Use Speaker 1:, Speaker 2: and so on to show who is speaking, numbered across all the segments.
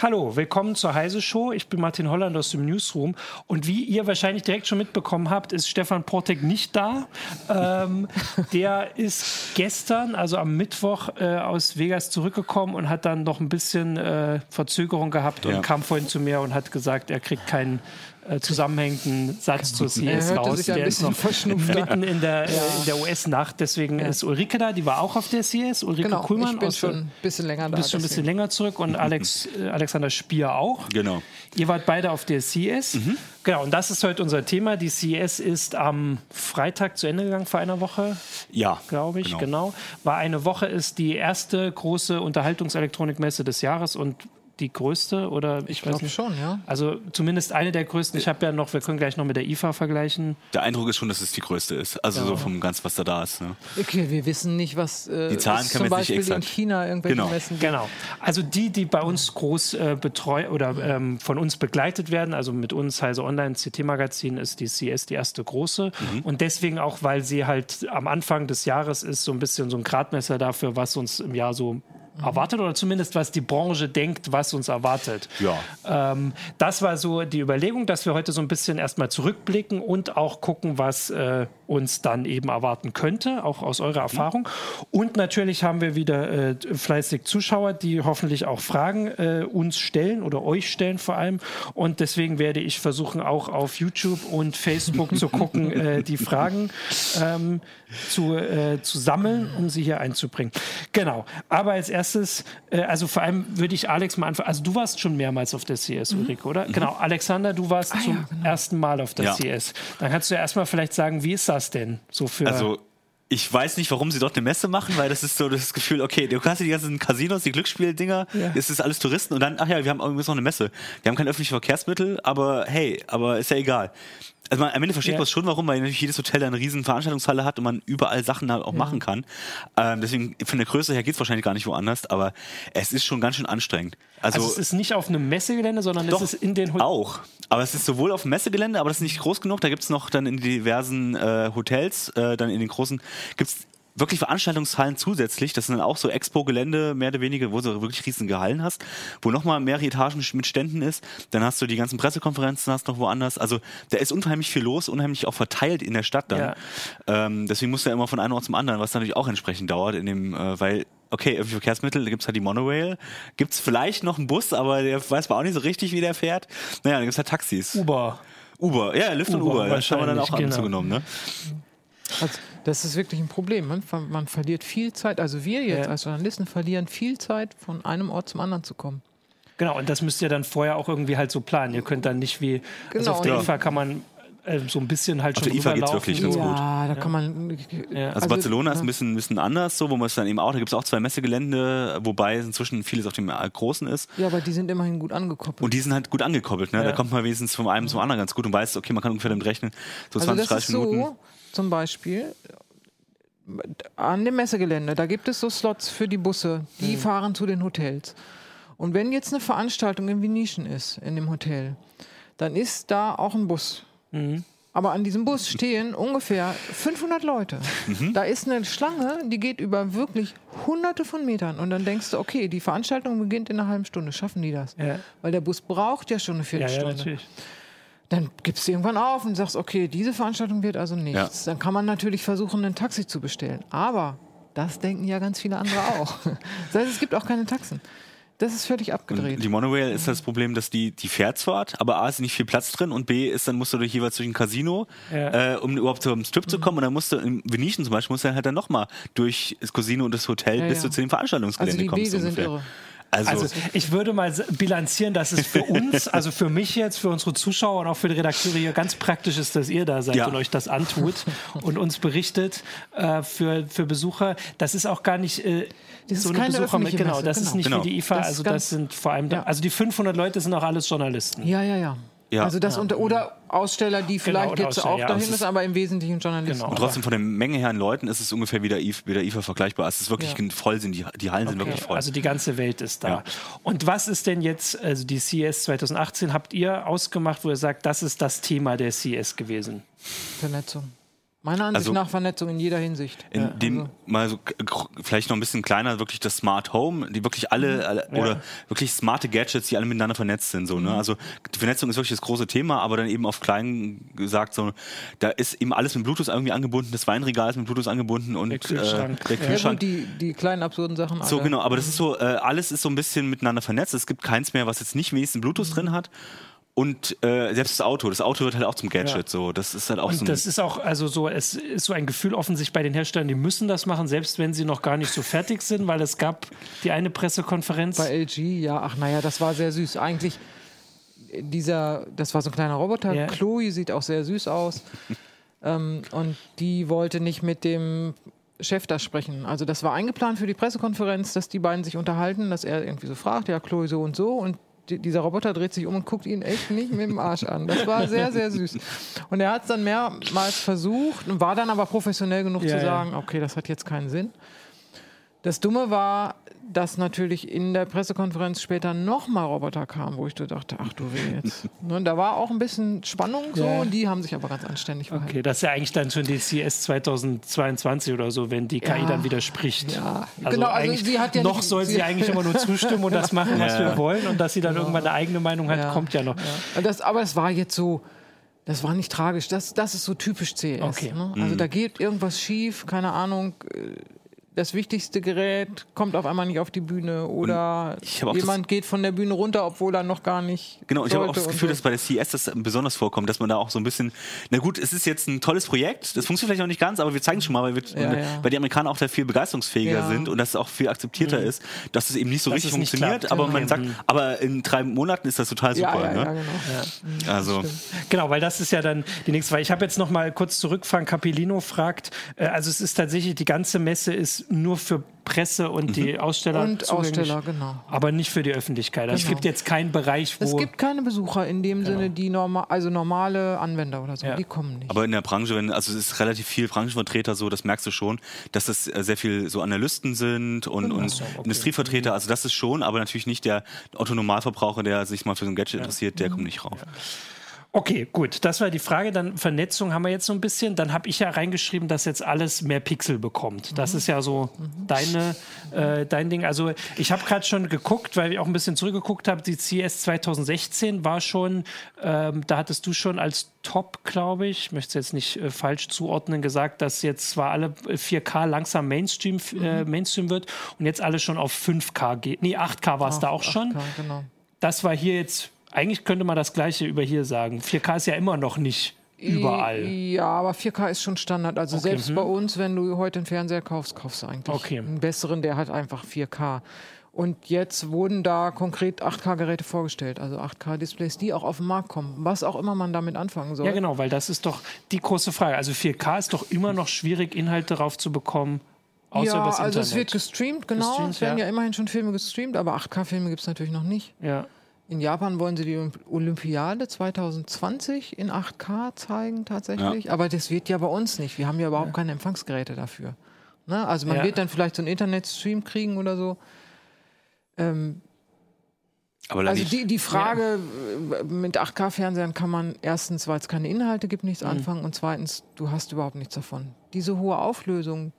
Speaker 1: Hallo, willkommen zur Heise Show. Ich bin Martin Holland aus dem Newsroom. Und wie ihr wahrscheinlich direkt schon mitbekommen habt, ist Stefan Portek nicht da. Ähm, der ist gestern, also am Mittwoch, äh, aus Vegas zurückgekommen und hat dann noch ein bisschen äh, Verzögerung gehabt und ja. kam vorhin zu mir und hat gesagt, er kriegt keinen äh, zusammenhängenden Satz zur CS raus. Der ist noch mitten in der, äh, ja. der US-Nacht. Deswegen ja. ist Ulrike da, die war auch auf der CS. Ulrike
Speaker 2: genau,
Speaker 1: Kuhlmann.
Speaker 2: Ich bin schon ein bisschen länger da.
Speaker 1: Bist schon ein bisschen länger zurück und Alex, äh, Alexander Spier auch.
Speaker 3: Genau.
Speaker 1: Ihr wart beide auf der CS. Mhm. Genau, und das ist heute unser Thema. Die CS ist am Freitag zu Ende gegangen vor einer Woche.
Speaker 3: Ja.
Speaker 1: Glaube ich, genau. genau. War eine Woche, ist die erste große Unterhaltungselektronikmesse des Jahres und die größte oder
Speaker 2: ich, ich glaube schon, ja.
Speaker 1: Also zumindest eine der größten. Ich habe ja noch, wir können gleich noch mit der IFA vergleichen.
Speaker 3: Der Eindruck ist schon, dass es die größte ist. Also ja. so vom ganz, was da da ist. Ne?
Speaker 2: Okay, wir wissen nicht, was
Speaker 3: äh, die Zahlen
Speaker 2: zum Beispiel nicht in China irgendwelche
Speaker 1: genau.
Speaker 2: Messen
Speaker 1: gibt. Genau. Also die, die bei uns groß äh, betreut oder ähm, von uns begleitet werden, also mit uns Heise Online CT Magazin ist die CS die erste große mhm. und deswegen auch, weil sie halt am Anfang des Jahres ist so ein bisschen so ein Gradmesser dafür, was uns im Jahr so erwartet oder zumindest was die Branche denkt, was uns erwartet.
Speaker 3: Ja.
Speaker 1: Ähm, das war so die Überlegung, dass wir heute so ein bisschen erstmal zurückblicken und auch gucken, was äh, uns dann eben erwarten könnte, auch aus eurer Erfahrung. Und natürlich haben wir wieder äh, fleißig Zuschauer, die hoffentlich auch Fragen äh, uns stellen oder euch stellen vor allem. Und deswegen werde ich versuchen, auch auf YouTube und Facebook zu gucken, äh, die Fragen ähm, zu, äh, zu sammeln, um sie hier einzubringen. Genau. Aber als erstes, äh, also vor allem würde ich Alex mal anfangen. Also du warst schon mehrmals auf der CS, mhm. Ulrike, oder? Mhm. Genau. Alexander, du warst ah, zum ja, genau. ersten Mal auf der ja. CS. Dann kannst du ja erstmal vielleicht sagen, wie ist das denn so für.
Speaker 3: Also ich weiß nicht, warum sie dort eine Messe machen, weil das ist so das Gefühl, okay, du hast die ganzen Casinos, die Glücksspieldinger, ja. es ist alles Touristen und dann, ach ja, wir haben übrigens noch eine Messe. Wir haben kein öffentliches Verkehrsmittel, aber hey, aber ist ja egal also man, am Ende versteht ja. man es schon, warum, weil natürlich jedes Hotel eine riesen Veranstaltungshalle hat und man überall Sachen halt auch ja. machen kann. Ähm, deswegen von der Größe her geht es wahrscheinlich gar nicht woanders, aber es ist schon ganz schön anstrengend. Also,
Speaker 1: also es ist nicht auf einem Messegelände, sondern doch, es ist in den
Speaker 3: Hotels. Auch. Aber es ist sowohl auf dem Messegelände, aber das ist nicht groß genug. Da gibt es noch dann in diversen äh, Hotels, äh, dann in den großen, gibt es wirklich Veranstaltungshallen zusätzlich. Das sind dann auch so Expo-Gelände, mehr oder weniger, wo du wirklich riesige Hallen hast, wo nochmal mehrere Etagen mit Ständen ist. Dann hast du die ganzen Pressekonferenzen, hast noch woanders. Also da ist unheimlich viel los, unheimlich auch verteilt in der Stadt dann. Ja. Ähm, deswegen musst du ja immer von einem Ort zum anderen, was natürlich auch entsprechend dauert, in dem, äh, weil okay, öffentliche Verkehrsmittel, da gibt's halt die Monorail, gibt's vielleicht noch einen Bus, aber der weiß man auch nicht so richtig, wie der fährt. Naja, dann gibt's halt Taxis.
Speaker 1: Uber.
Speaker 3: Uber, ja, Lyft Uber, und Uber, das haben wir dann auch genau. anzugenommen, ne?
Speaker 2: Also, das ist wirklich ein Problem. Man, man, verliert viel Zeit. Also wir jetzt ja. als Journalisten verlieren viel Zeit, von einem Ort zum anderen zu kommen.
Speaker 1: Genau, und das müsst ihr dann vorher auch irgendwie halt so planen. Ihr könnt dann nicht wie, genau. also auf der IFA kann man äh, so ein bisschen halt
Speaker 3: auf
Speaker 1: schon
Speaker 3: der IFA geht's wirklich ganz
Speaker 2: ja,
Speaker 3: gut.
Speaker 2: Ja, da kann man.
Speaker 3: Ja. Also, also, Barcelona ist ein bisschen, ein bisschen anders, so, wo man es dann eben auch, da gibt es auch zwei Messegelände, wobei inzwischen vieles auf dem äh, großen ist.
Speaker 2: Ja, aber die sind immerhin gut angekoppelt.
Speaker 3: Und die sind halt gut angekoppelt, ne? Da kommt man wenigstens von einem zum anderen ganz gut und weiß, okay, man kann ungefähr damit rechnen, so
Speaker 2: also
Speaker 3: 20, 30 Minuten.
Speaker 2: So, zum Beispiel, an dem Messegelände, da gibt es so Slots für die Busse, die mhm. fahren zu den Hotels. Und wenn jetzt eine Veranstaltung in Venetian ist, in dem Hotel, dann ist da auch ein Bus. Mhm. Aber an diesem Bus stehen ungefähr 500 Leute. Mhm. Da ist eine Schlange, die geht über wirklich hunderte von Metern. Und dann denkst du, okay, die Veranstaltung beginnt in einer halben Stunde. Schaffen die das? Ja. Weil der Bus braucht ja schon eine Viertelstunde. Ja, ja, natürlich. Dann gibst du irgendwann auf und sagst, okay, diese Veranstaltung wird also nichts. Ja. Dann kann man natürlich versuchen, ein Taxi zu bestellen. Aber das denken ja ganz viele andere auch. Das heißt, es gibt auch keine Taxen. Das ist völlig abgedreht.
Speaker 3: Und die Monorail ist das Problem, dass die, die fährt zwar, aber A ist nicht viel Platz drin und B ist, dann musst du durch jeweils durch ein Casino, ja. äh, um überhaupt zum Strip mhm. zu kommen. Und dann musst du in Venetian zum Beispiel, musst du halt dann nochmal durch das Casino und das Hotel, ja, bis du zu dem Veranstaltungsgelände
Speaker 2: also die
Speaker 3: kommst.
Speaker 2: Wege sind irre.
Speaker 1: Also, also, ich würde mal bilanzieren, dass es für uns, also für mich jetzt, für unsere Zuschauer und auch für die Redakteure hier ganz praktisch ist, dass ihr da seid ja. und euch das antut und uns berichtet äh, für, für Besucher. Das ist auch gar nicht äh,
Speaker 2: das so eine Besucher mit,
Speaker 1: genau, das
Speaker 2: genau.
Speaker 1: ist nicht
Speaker 3: genau.
Speaker 1: wie die IFA, das also das sind vor allem, ja. also die 500 Leute sind auch alles Journalisten.
Speaker 2: Ja, ja, ja. Ja. Also das ja. unter, oder Aussteller, die genau, vielleicht genau, jetzt auch ja, dahin ist, aber im Wesentlichen Journalisten. Genau.
Speaker 3: Und trotzdem von der Menge her an Leuten ist es ungefähr wieder IFA, IFA vergleichbar. Es ist wirklich ja. voll, sind die, die Hallen okay. sind wirklich voll.
Speaker 1: Also die ganze Welt ist da. Und was ist denn jetzt, also die CS 2018, habt ihr ausgemacht, wo ihr sagt, das ist das Thema der CS gewesen?
Speaker 2: Vernetzung. Meiner Ansicht
Speaker 3: Also-
Speaker 2: nach Vernetzung in jeder Hinsicht.
Speaker 3: In
Speaker 2: Ja,
Speaker 3: dem
Speaker 2: also-
Speaker 3: mal so vielleicht noch ein bisschen kleiner wirklich das Smart Home, die wirklich alle, alle oder wirklich smarte Gadgets, die alle miteinander vernetzt sind so, ne? Also die Vernetzung ist wirklich das große Thema, aber dann eben auf klein gesagt so, da ist eben alles mit Bluetooth irgendwie angebunden, das Weinregal ist mit Bluetooth angebunden und
Speaker 1: Der Kühlschrank.
Speaker 3: Äh, der
Speaker 1: Ja,
Speaker 2: ja,
Speaker 3: Kühlschrank.
Speaker 2: gut, die, die kleinen absurden Sachen.
Speaker 3: So
Speaker 2: alle.
Speaker 3: genau, aber das ist so, äh, alles ist so ein bisschen miteinander vernetzt. Es gibt keins mehr, was jetzt nicht wenigstens Bluetooth drin hat. Und äh, selbst das Auto, das Auto wird halt auch zum Gadget.
Speaker 1: Ja.
Speaker 3: So, das ist halt auch so.
Speaker 1: Und
Speaker 3: ein-
Speaker 1: das ist auch, also so, es ist so ein Gefühl offensichtlich bei den Herstellern, die müssen das machen, selbst wenn sie noch gar nicht so fertig sind, weil es gab die eine Pressekonferenz.
Speaker 2: Bei LG, ja, ach naja, das war sehr süß. Eigentlich, dieser, das war so ein kleiner Roboter.
Speaker 1: Ja.
Speaker 2: Chloe sieht auch sehr süß aus. ähm, und die wollte nicht mit dem Chef da sprechen. Also das war eingeplant für die Pressekonferenz, dass die beiden sich unterhalten, dass er irgendwie so fragt, ja, Chloe so und so. Und dieser Roboter dreht sich um und guckt ihn echt nicht mit dem Arsch an. Das war sehr, sehr süß. Und er hat es dann mehrmals versucht und war dann aber professionell genug
Speaker 1: Ja,
Speaker 2: zu sagen, okay, das hat jetzt keinen Sinn. Das Dumme war, dass natürlich in der Pressekonferenz später nochmal Roboter kamen, wo ich so dachte, ach du weh jetzt. Ne, und da war auch ein bisschen Spannung so
Speaker 1: Ja.
Speaker 2: und die haben sich aber ganz anständig verhalten.
Speaker 1: Okay, das ist ja eigentlich dann schon die CS 2022 oder so, wenn die KI
Speaker 2: Ja.
Speaker 1: dann widerspricht.
Speaker 2: Ja,
Speaker 1: Also
Speaker 2: genau, also
Speaker 1: eigentlich
Speaker 2: sie hat ja
Speaker 1: noch soll sie,
Speaker 2: sie-
Speaker 1: eigentlich immer nur zustimmen und das machen, was
Speaker 3: Ja.
Speaker 1: wir wollen und dass sie dann irgendwann eine eigene Meinung hat,
Speaker 2: Ja.
Speaker 1: kommt ja noch.
Speaker 2: Das, aber es war jetzt so, das war nicht tragisch. Das, das ist so typisch CS.
Speaker 1: Okay.
Speaker 2: Ne? Also da geht irgendwas schief, keine Ahnung. Das wichtigste Gerät kommt auf einmal nicht auf die Bühne oder jemand geht von der Bühne runter, obwohl er noch gar nicht.
Speaker 3: Genau, ich habe auch das Gefühl,
Speaker 2: so.
Speaker 3: dass bei der CES das besonders vorkommt, dass man da auch so ein bisschen, na gut, es ist jetzt ein tolles Projekt, das funktioniert vielleicht noch nicht ganz, aber wir zeigen schon mal, weil, wir,
Speaker 2: Ja, ja.
Speaker 3: weil die Amerikaner auch da viel begeisterungsfähiger
Speaker 2: Ja.
Speaker 3: sind und dass es auch viel akzeptierter ist, dass es eben nicht so
Speaker 1: Dass
Speaker 3: richtig
Speaker 1: es nicht
Speaker 3: funktioniert,
Speaker 1: klappt,
Speaker 3: aber
Speaker 1: genau.
Speaker 3: man sagt, aber in drei Monaten ist das total super.
Speaker 2: ja, ja,
Speaker 3: ne?
Speaker 2: genau.
Speaker 3: Also,
Speaker 1: Genau, weil das ist ja dann die nächste Frage. Ich habe jetzt noch mal kurz zurück, Frank Capellino fragt, äh, also es ist tatsächlich, die ganze Messe ist nur für Presse und die Aussteller
Speaker 2: Und
Speaker 1: zugänglich,
Speaker 2: Aussteller, genau.
Speaker 1: aber nicht für die Öffentlichkeit. Also Es
Speaker 2: Genau.
Speaker 1: gibt jetzt keinen Bereich, wo...
Speaker 2: Es gibt keine Besucher in dem Sinne, die normal, also normale Anwender oder so,
Speaker 1: Ja.
Speaker 2: die kommen nicht.
Speaker 3: Aber in der Branche, wenn, also es ist relativ viel Branchenvertreter so, das merkst du schon, dass es äh, sehr viel so Analysten sind und, und
Speaker 1: so, okay.
Speaker 3: Industrievertreter, also das ist schon, aber natürlich nicht der Otto-Normalverbraucher, der sich mal für so ein Gadget interessiert, der kommt nicht rauf.
Speaker 1: Okay, gut. Das war die Frage. Dann Vernetzung haben wir jetzt so ein bisschen. Dann habe ich ja reingeschrieben, dass jetzt alles mehr Pixel bekommt. Das ist ja so deine, äh, dein Ding. Also ich habe gerade schon geguckt, weil ich auch ein bisschen zurückgeguckt habe. Die CS 2016 war schon, ähm, da hattest du schon als Top, glaube ich, ich möchte es jetzt nicht äh, falsch zuordnen, gesagt, dass jetzt zwar alle 4K langsam Mainstream, äh, Mainstream wird und jetzt alles schon auf 5K geht. Nee, 8K war es da auch schon.
Speaker 2: 8K, genau.
Speaker 1: Das war hier jetzt, eigentlich könnte man das gleiche über hier sagen. 4K ist ja immer noch nicht überall.
Speaker 2: Ja, aber 4K ist schon Standard. Also selbst bei uns, wenn du heute einen Fernseher kaufst, kaufst du eigentlich
Speaker 1: Okay.
Speaker 2: einen besseren, der hat einfach 4K. Und jetzt wurden da konkret 8K-Geräte vorgestellt, also 8K-Displays, die auch auf den Markt kommen. Was auch immer man damit anfangen soll.
Speaker 1: Ja, genau, weil das ist doch die große Frage. Also 4K ist doch immer noch schwierig, Inhalte drauf zu bekommen, außer
Speaker 2: ja, also
Speaker 1: Internet.
Speaker 2: es wird gestreamt, genau.
Speaker 1: Gestreamt,
Speaker 2: es werden
Speaker 1: ja.
Speaker 2: ja. immerhin schon Filme gestreamt, aber 8K-Filme gibt es natürlich noch nicht.
Speaker 1: ja.
Speaker 2: In Japan wollen sie die Olymp- Olympiade 2020 in 8K zeigen tatsächlich, aber das wird ja bei uns nicht. Wir haben ja überhaupt keine Empfangsgeräte dafür. Ne? Also man
Speaker 1: Ja.
Speaker 2: wird dann vielleicht so einen Internetstream kriegen oder so. Ähm,
Speaker 3: Aber
Speaker 2: also die, die Frage äh, mit 8K-Fernsehern kann man erstens, weil es keine Inhalte gibt,
Speaker 1: Mhm.
Speaker 2: nichts anfangen und zweitens, du hast überhaupt nichts davon. Diese hohe Auflösung,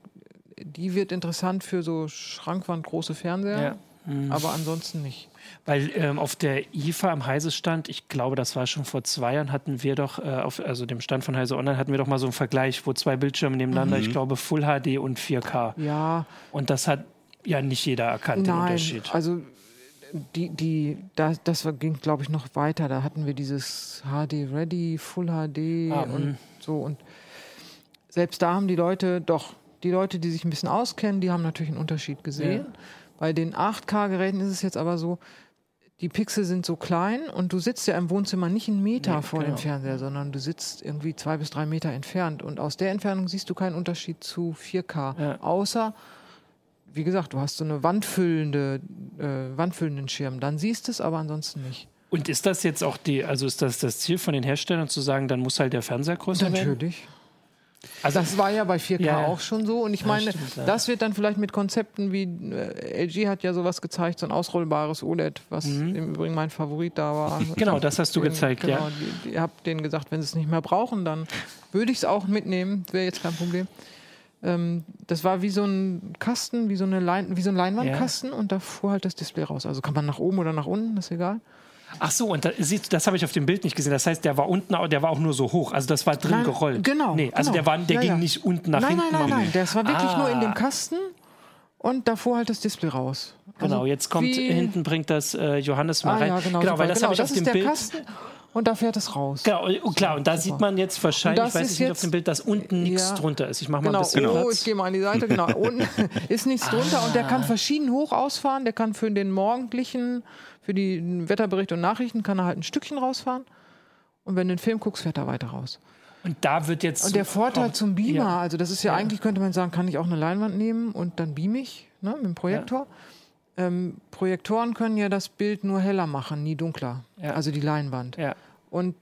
Speaker 2: die wird interessant für so schrankwandgroße Fernseher,
Speaker 1: Ja. Mhm.
Speaker 2: aber ansonsten nicht.
Speaker 1: Weil ähm, auf der IFA am Heise-Stand, ich glaube, das war schon vor zwei Jahren, hatten wir doch, äh, auf, also dem Stand von Heise Online, hatten wir doch mal so einen Vergleich, wo zwei Bildschirme nebeneinander,
Speaker 2: Mhm.
Speaker 1: ich glaube, Full HD und 4K.
Speaker 2: Ja,
Speaker 1: Und das hat ja nicht jeder erkannt, den
Speaker 2: Nein,
Speaker 1: Unterschied.
Speaker 2: also die, die, da, das war- ging, glaube ich, noch weiter. Da hatten wir dieses HD Ready, Full HD
Speaker 1: Ah,
Speaker 2: und so. Und selbst da haben die Leute, doch, die Leute, die sich ein bisschen auskennen, die haben natürlich einen Unterschied gesehen. Bei den 8K-Geräten ist es jetzt aber so, die Pixel sind so klein und du sitzt ja im Wohnzimmer nicht einen Meter
Speaker 1: Nee,
Speaker 2: vor
Speaker 1: genau.
Speaker 2: dem Fernseher, sondern du sitzt irgendwie zwei bis drei Meter entfernt. Und aus der Entfernung siehst du keinen Unterschied zu 4K.
Speaker 1: Ja.
Speaker 2: Außer, wie gesagt, du hast so eine wandfüllende, äh, wandfüllenden Schirm. Dann siehst du es, aber ansonsten nicht.
Speaker 1: Und ist das jetzt auch die, also ist das das Ziel von den Herstellern zu sagen, dann muss halt der Fernseher größer werden?
Speaker 2: Natürlich. Also das war ja bei 4K
Speaker 1: Ja,
Speaker 2: auch schon so. Und ich meine,
Speaker 1: stimmt, ja.
Speaker 2: das wird dann vielleicht mit Konzepten wie äh, LG hat ja sowas gezeigt, so ein ausrollbares OLED, was im Übrigen mein Favorit da war.
Speaker 1: Mhm. Genau, das hast du
Speaker 2: Den-
Speaker 1: gezeigt,
Speaker 2: genau,
Speaker 1: ja.
Speaker 2: Die, ihr habt denen gesagt, wenn sie es nicht mehr brauchen, dann würde ich es auch mitnehmen. Wäre jetzt kein Problem. Ähm, das war wie so ein Kasten, wie so, eine Lein wie so ein Leinwandkasten und da fuhr halt das Display raus. Also kann man nach oben oder nach unten, ist egal.
Speaker 1: Ach so, und da, das habe ich auf dem Bild nicht gesehen. Das heißt, der war unten, aber der war auch nur so hoch. Also das war drin
Speaker 2: Nein,
Speaker 1: gerollt.
Speaker 2: Genau.
Speaker 1: Nee, also
Speaker 2: genau.
Speaker 1: der, war, der
Speaker 2: Ja,
Speaker 1: ging
Speaker 2: ja.
Speaker 1: nicht unten nach
Speaker 2: nein,
Speaker 1: hinten.
Speaker 2: Nein, nein, nein. Das war wirklich
Speaker 1: Ah.
Speaker 2: nur in dem Kasten und da fuhr halt das Display raus. Also
Speaker 1: Genau, jetzt kommt hinten, bringt das äh, Johannes mal
Speaker 2: Ah,
Speaker 1: rein.
Speaker 2: ja, genau.
Speaker 1: genau
Speaker 2: super.
Speaker 1: weil das
Speaker 2: genau,
Speaker 1: habe ich
Speaker 2: das
Speaker 1: auf dem Bild.
Speaker 2: Kasten und da fährt es raus.
Speaker 1: Genau, und klar, und da sieht man jetzt wahrscheinlich, ich weiß nicht auf dem Bild, dass unten nichts
Speaker 2: Ja.
Speaker 1: drunter ist. Ich mache mal
Speaker 2: Genau,
Speaker 1: ein bisschen
Speaker 2: oh,
Speaker 1: Platz.
Speaker 2: ich gehe mal an die Seite, genau. Unten ist nichts drunter und der kann verschieden hoch ausfahren. Der kann für den morgendlichen, für die Wetterberichte und Nachrichten, kann er halt ein Stückchen rausfahren. Und wenn du den Film guckst, fährt er weiter raus.
Speaker 1: Und da wird jetzt.
Speaker 2: Und der Vorteil zum Beamer,
Speaker 1: Ja.
Speaker 2: also das ist ja, eigentlich, könnte man sagen, kann ich auch eine Leinwand nehmen und dann beam ich ne, mit dem Projektor. Ähm, Projektoren können ja das Bild nur heller machen, nie dunkler.
Speaker 1: Ja.
Speaker 2: Also die Leinwand.
Speaker 1: Ja.
Speaker 2: Und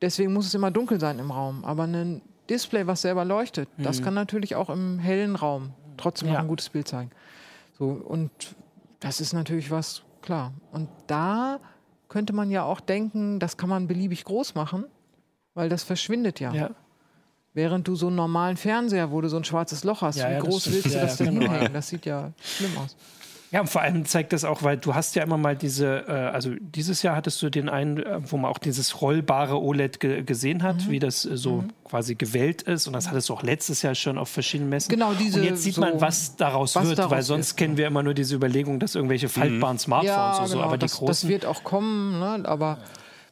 Speaker 2: deswegen muss es immer dunkel sein im Raum. Aber ein Display, was selber leuchtet, das kann natürlich auch im hellen Raum trotzdem
Speaker 1: Ja.
Speaker 2: noch ein gutes Bild zeigen. So, und das ist natürlich was, klar. Und da könnte man ja auch denken, das kann man beliebig groß machen, weil das verschwindet ja.
Speaker 1: Ja.
Speaker 2: Während du so einen normalen Fernseher, wo du so ein schwarzes Loch hast,
Speaker 1: Ja,
Speaker 2: wie
Speaker 1: ja,
Speaker 2: groß willst du das denn hinhängen? Das sieht ja schlimm aus.
Speaker 1: Ja, und vor allem zeigt das auch, weil du hast ja immer mal diese, äh, also dieses Jahr hattest du den einen, äh, wo man auch dieses rollbare OLED ge gesehen
Speaker 2: Mhm.
Speaker 1: hat, wie das äh, so quasi gewellt ist. Und das hattest du auch letztes Jahr schon auf verschiedenen Messen.
Speaker 2: Genau, diese
Speaker 1: Und jetzt sieht
Speaker 2: so-
Speaker 1: man, was daraus
Speaker 2: was
Speaker 1: wird,
Speaker 2: daraus
Speaker 1: weil sonst
Speaker 2: wird,
Speaker 1: kennen wir immer nur diese Überlegung, dass irgendwelche faltbaren Smartphones und so, aber die
Speaker 2: genau, das,
Speaker 1: großen.
Speaker 2: das wird auch kommen, ne? aber